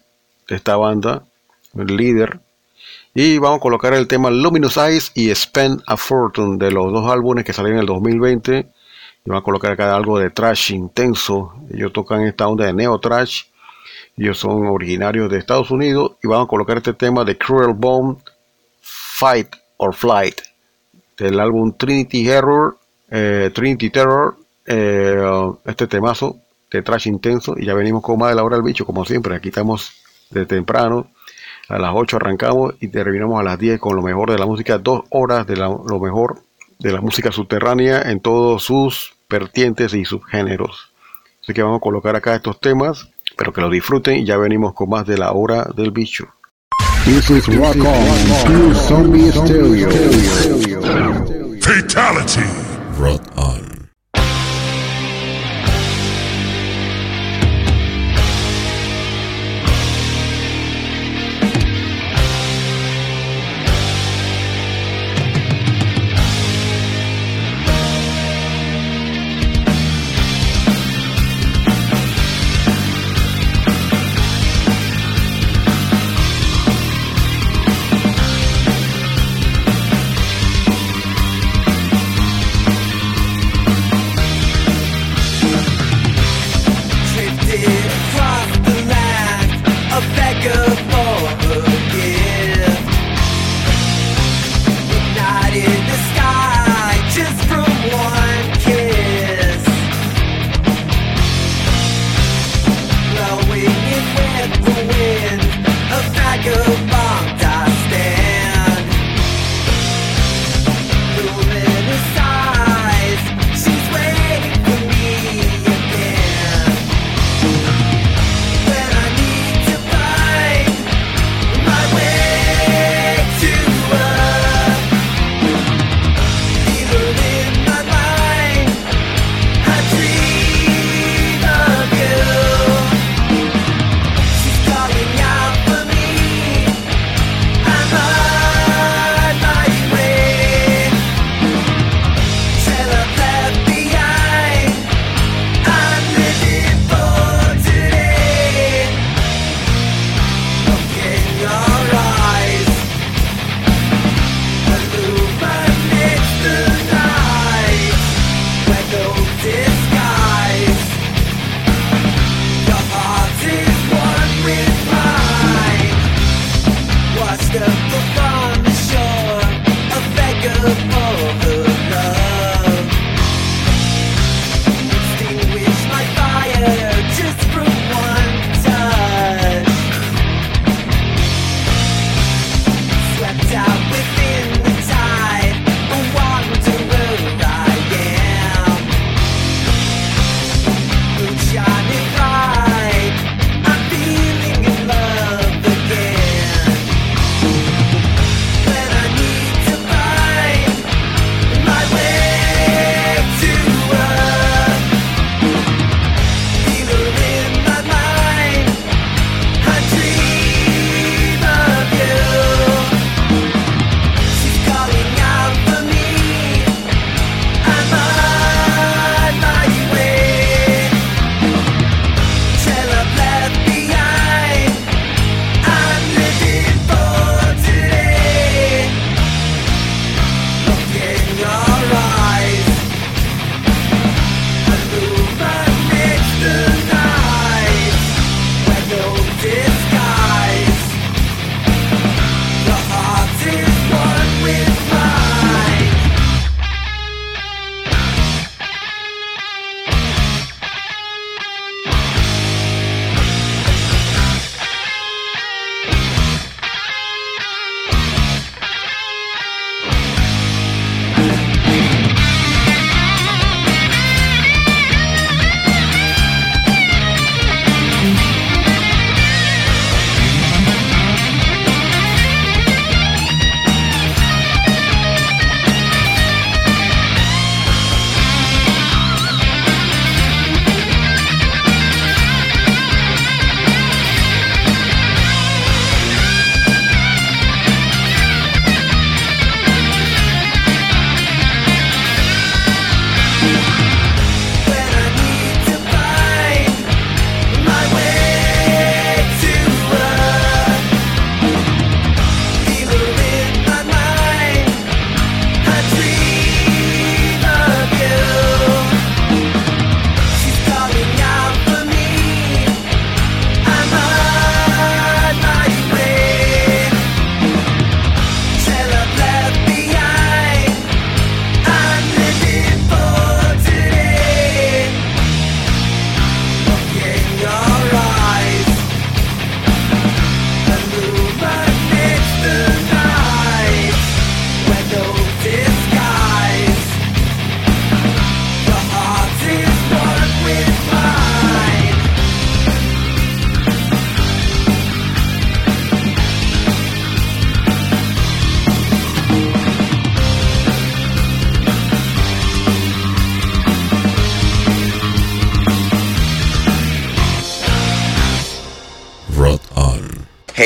de esta banda, el líder. Y vamos a colocar el tema Luminous Eyes y Spend a Fortune de los dos álbumes que salieron en el 2020. Y vamos a colocar acá algo de trash intenso. Ellos tocan esta onda de neo trash. Ellos son originarios de Estados Unidos. Y vamos a colocar este tema de Cruel Bone, Fight or Flight, del álbum Trinity Error, eh, Trinity Terror. eh, este temazo de trash intenso. Y ya venimos con más de la hora del bicho, como siempre. Aquí estamos de temprano. A las 8 arrancamos y terminamos a las 10 con lo mejor de la música, dos horas de la- lo mejor de la música subterránea en todos sus vertientes y subgéneros. Así que vamos a colocar acá estos temas, pero que lo disfruten y ya venimos con más de la hora del bicho. This is Rock On, Zombie Stereo. Fatality. Rock On.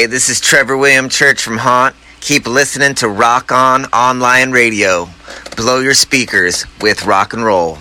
This is Trevor William Church from Haunt. Keep listening to Rock On Online Radio. Blow your speakers with rock and roll.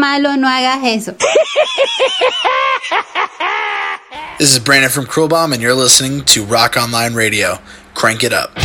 Malo, no hagas eso. This is Brandon from Cruel Bomb, and you're listening to Rock Online Radio. Crank it up.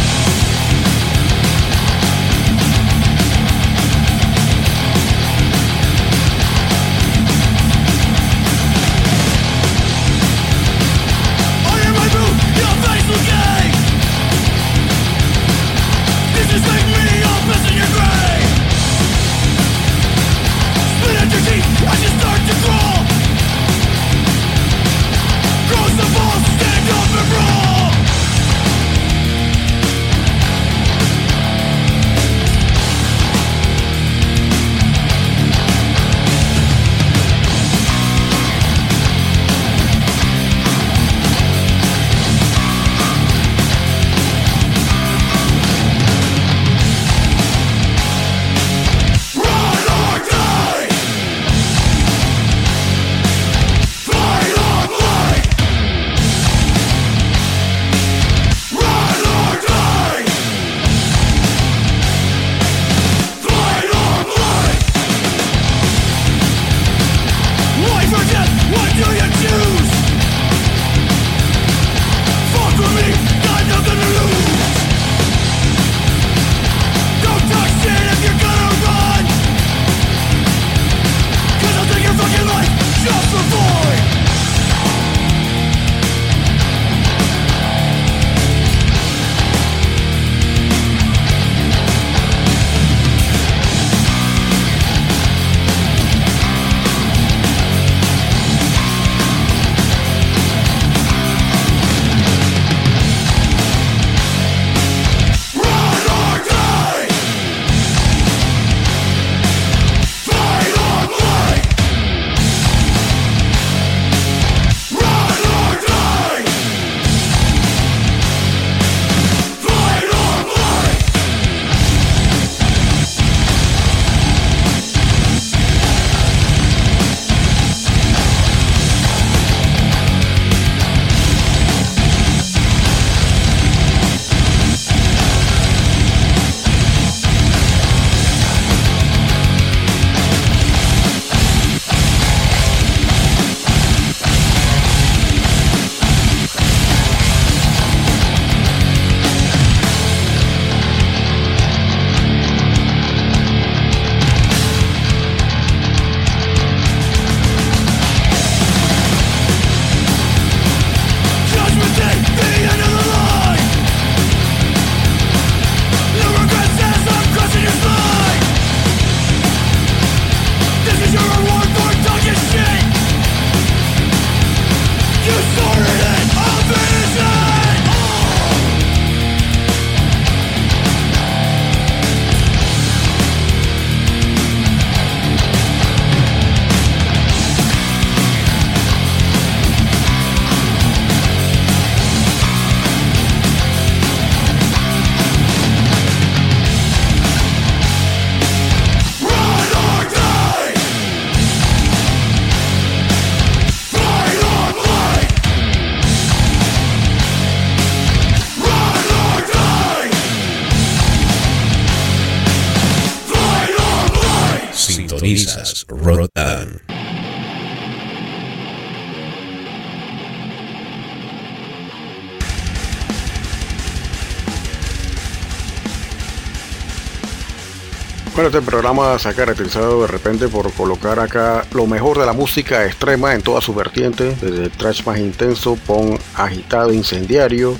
Este programa se ha caracterizado de repente por colocar acá lo mejor de la música extrema en todas sus vertientes, desde el trash más intenso, punk agitado, incendiario,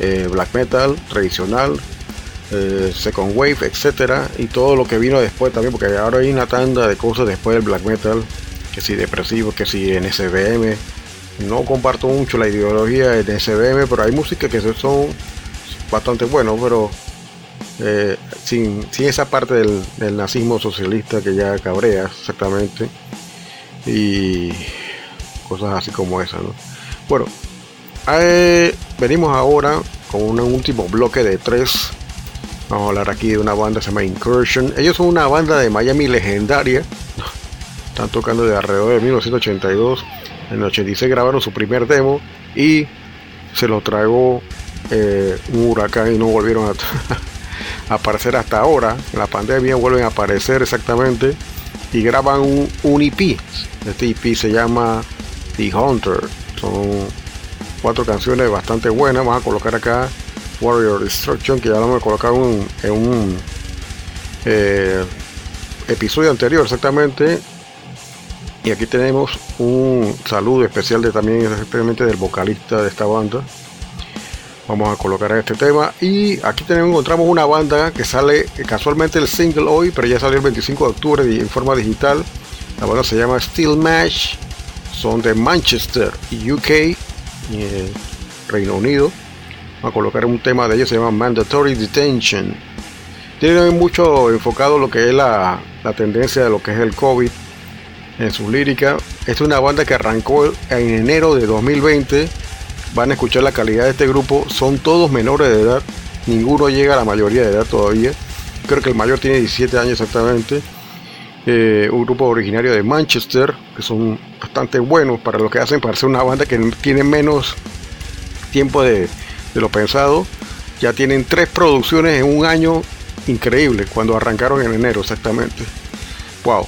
eh, black metal tradicional, eh, second wave, etcétera, y todo lo que vino después también, porque ahora hay una tanda de cosas después del black metal, que si depresivo, que si en SBM. No comparto mucho la ideología de SBM, pero hay música que son bastante buenos, pero eh, sin, sin, esa parte del, nazismo socialista que ya cabrea exactamente. Y cosas así como esa ¿no? bueno eh, venimos ahora con un último bloque de tres. Vamos a hablar aquí de una banda que se llama Incursion. Ellos son una banda de Miami legendaria. Están tocando de alrededor de 1982 en el 86 grabaron su primer demo y se lo tragó eh, un huracán y no volvieron a aparecer hasta ahora. La pandemia vuelven a aparecer exactamente. y graban un, un EP. Este EP se llama The Hunter. Son cuatro canciones bastante buenas. Vamos a colocar acá Warrior Destruction, que ya lo hemos colocado en, en un eh, episodio anterior exactamente. Y aquí tenemos un saludo especial de también exactamente del vocalista de esta banda. Vamos a colocar este tema. Y aquí tenemos, encontramos una banda que sale casualmente el single hoy, pero ya salió el 25 de octubre en forma digital. La banda se llama Steel Mash. Son de Manchester, UK, eh, Reino Unido. Vamos a colocar un tema de ellos, se llama Mandatory Detention. Tiene mucho enfocado lo que es la, la tendencia de lo que es el COVID en su lírica. Es una banda que arrancó en enero de 2020. Van a escuchar la calidad de este grupo. Son todos menores de edad. Ninguno llega a la mayoría de edad todavía. Creo que el mayor tiene 17 años exactamente. Eh, un grupo originario de Manchester, que son bastante buenos para lo que hacen, para ser una banda que tiene menos tiempo de, de lo pensado. Ya tienen tres producciones en un año increíble, cuando arrancaron en enero exactamente. Wow,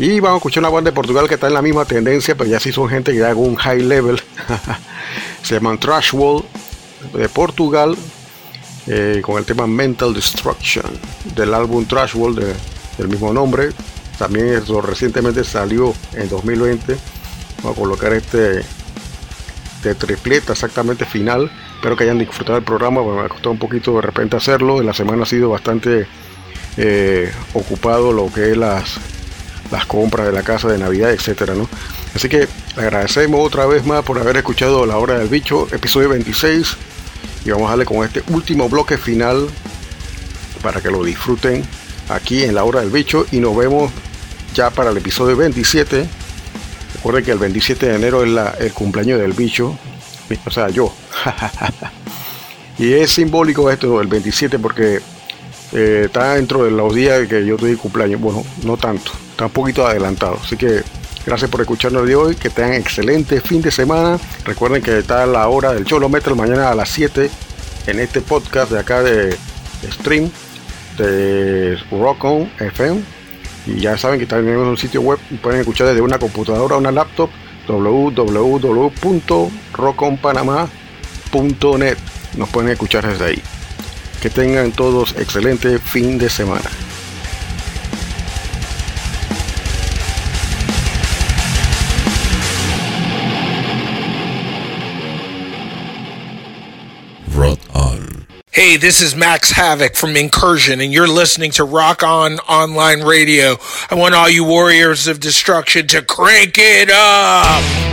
y vamos a escuchar una banda de Portugal que está en la misma tendencia, pero ya sí son gente que haga un high level. Se llaman Trashwall de Portugal, eh, con el tema Mental Destruction del álbum Trashwall de, del mismo nombre. También eso recientemente salió en 2020. Vamos a colocar este de tripleta exactamente final. Espero que hayan disfrutado el programa. me ha costado un poquito de repente hacerlo. En la semana ha sido bastante eh, ocupado lo que es las las compras de la casa de Navidad, etcétera, ¿no? Así que agradecemos otra vez más por haber escuchado La Hora del Bicho, episodio 26. Y vamos a darle con este último bloque final para que lo disfruten aquí en La Hora del Bicho. Y nos vemos ya para el episodio 27. Recuerden que el 27 de enero es la, el cumpleaños del bicho. O sea, yo. y es simbólico esto, el 27, porque eh, está dentro de los días que yo tuve cumpleaños. Bueno, no tanto, está un poquito adelantado. Así que gracias por escucharnos de hoy. Que tengan excelente fin de semana. Recuerden que está la hora del Cholo Metal mañana a las 7 en este podcast de acá de, stream de Rock On FM. Y ya saben que también tenemos un sitio web pueden escuchar desde una computadora una laptop www.rockonpanamá.net. Nos pueden escuchar desde ahí. Que tengan todos excelente fin de semana. Hey, this is Max Havoc from Incursion, and you're listening to Rock On Online Radio. I want all you warriors of destruction to crank it up!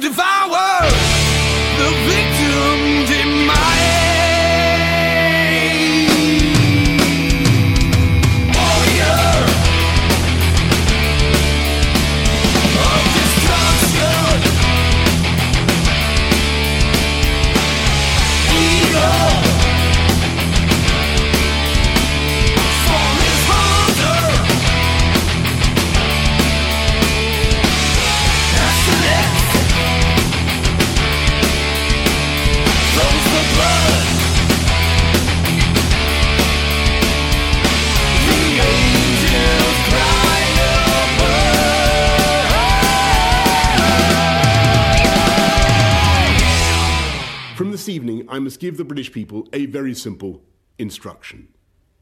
Destructor give the British people a very simple instruction.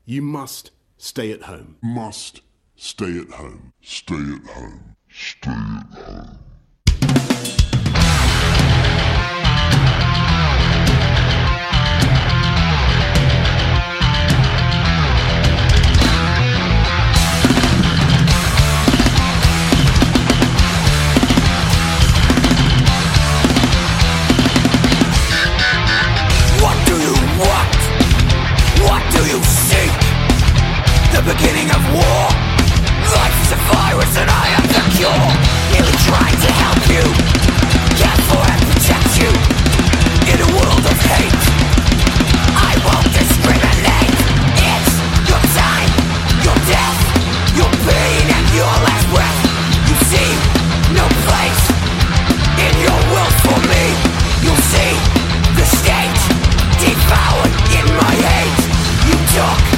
You must stay at home. Must stay at home. Stay at home. Stay at home. Beginning of war. Life is a virus and I am the cure. Merely trying to help you, care for and protect you. In a world of hate, I won't discriminate. It's your time, your death, your pain and your last breath. You see no place in your world for me. You'll see the state devoured in my hate. You took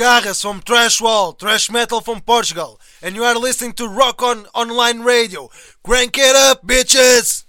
Garras from Trash Wall, Trash Metal from Portugal, and you are listening to Rock On Online Radio. Crank it up, bitches!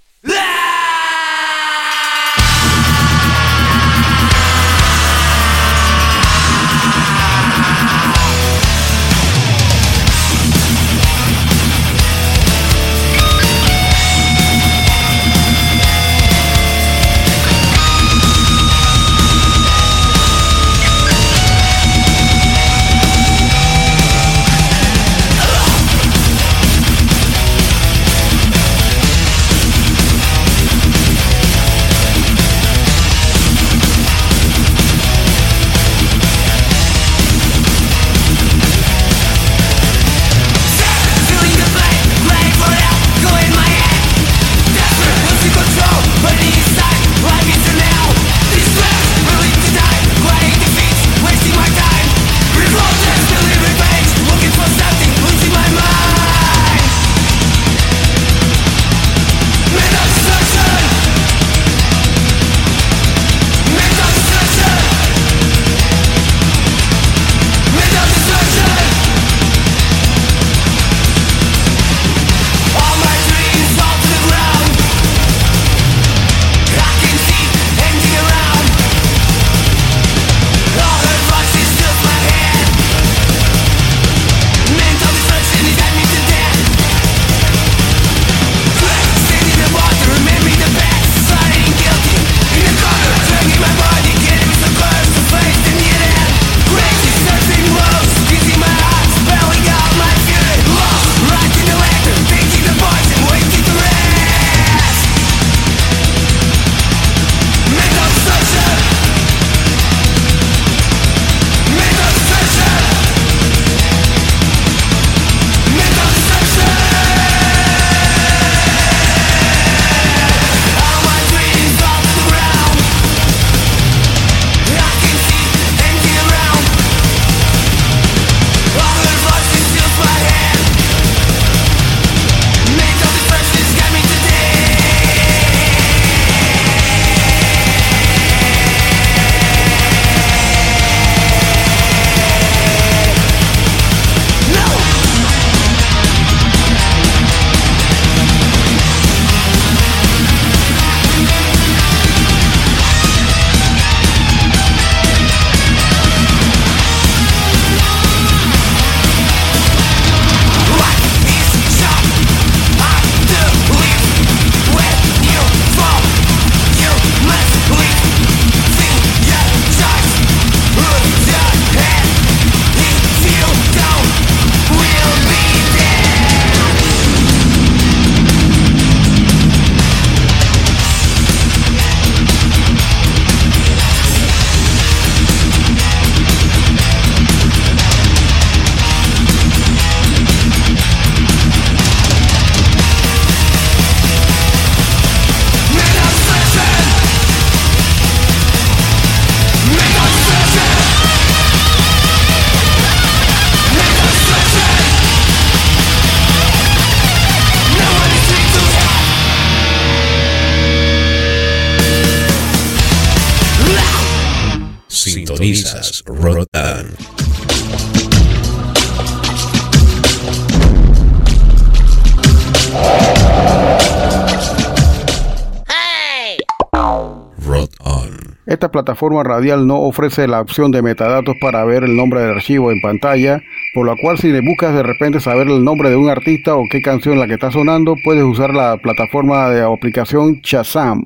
Plataforma radial no ofrece la opción de metadatos para ver el nombre del archivo en pantalla, por lo cual si le buscas de repente saber el nombre de un artista o qué canción la que está sonando, puedes usar la plataforma de aplicación Shazam.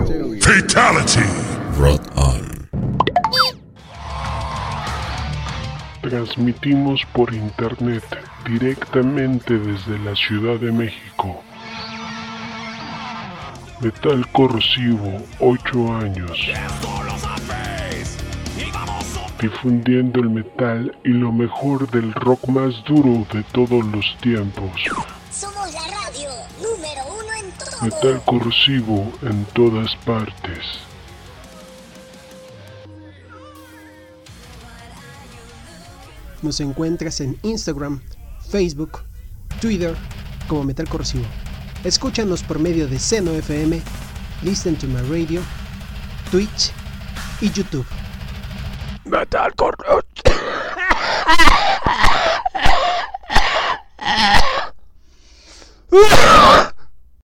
Fatality. Rot On. Transmitimos por internet directamente desde la Ciudad de México. Metal corrosivo, 8 años. Difundiendo el metal y lo mejor del rock más duro de todos los tiempos. Somos la metal corrosivo en todas partes. Nos encuentras en Instagram, Facebook, Twitter como Metal Corrosivo. Escúchanos por medio de Seno FM, Listen to My Radio, Twitch y YouTube. Metal Corrosivo.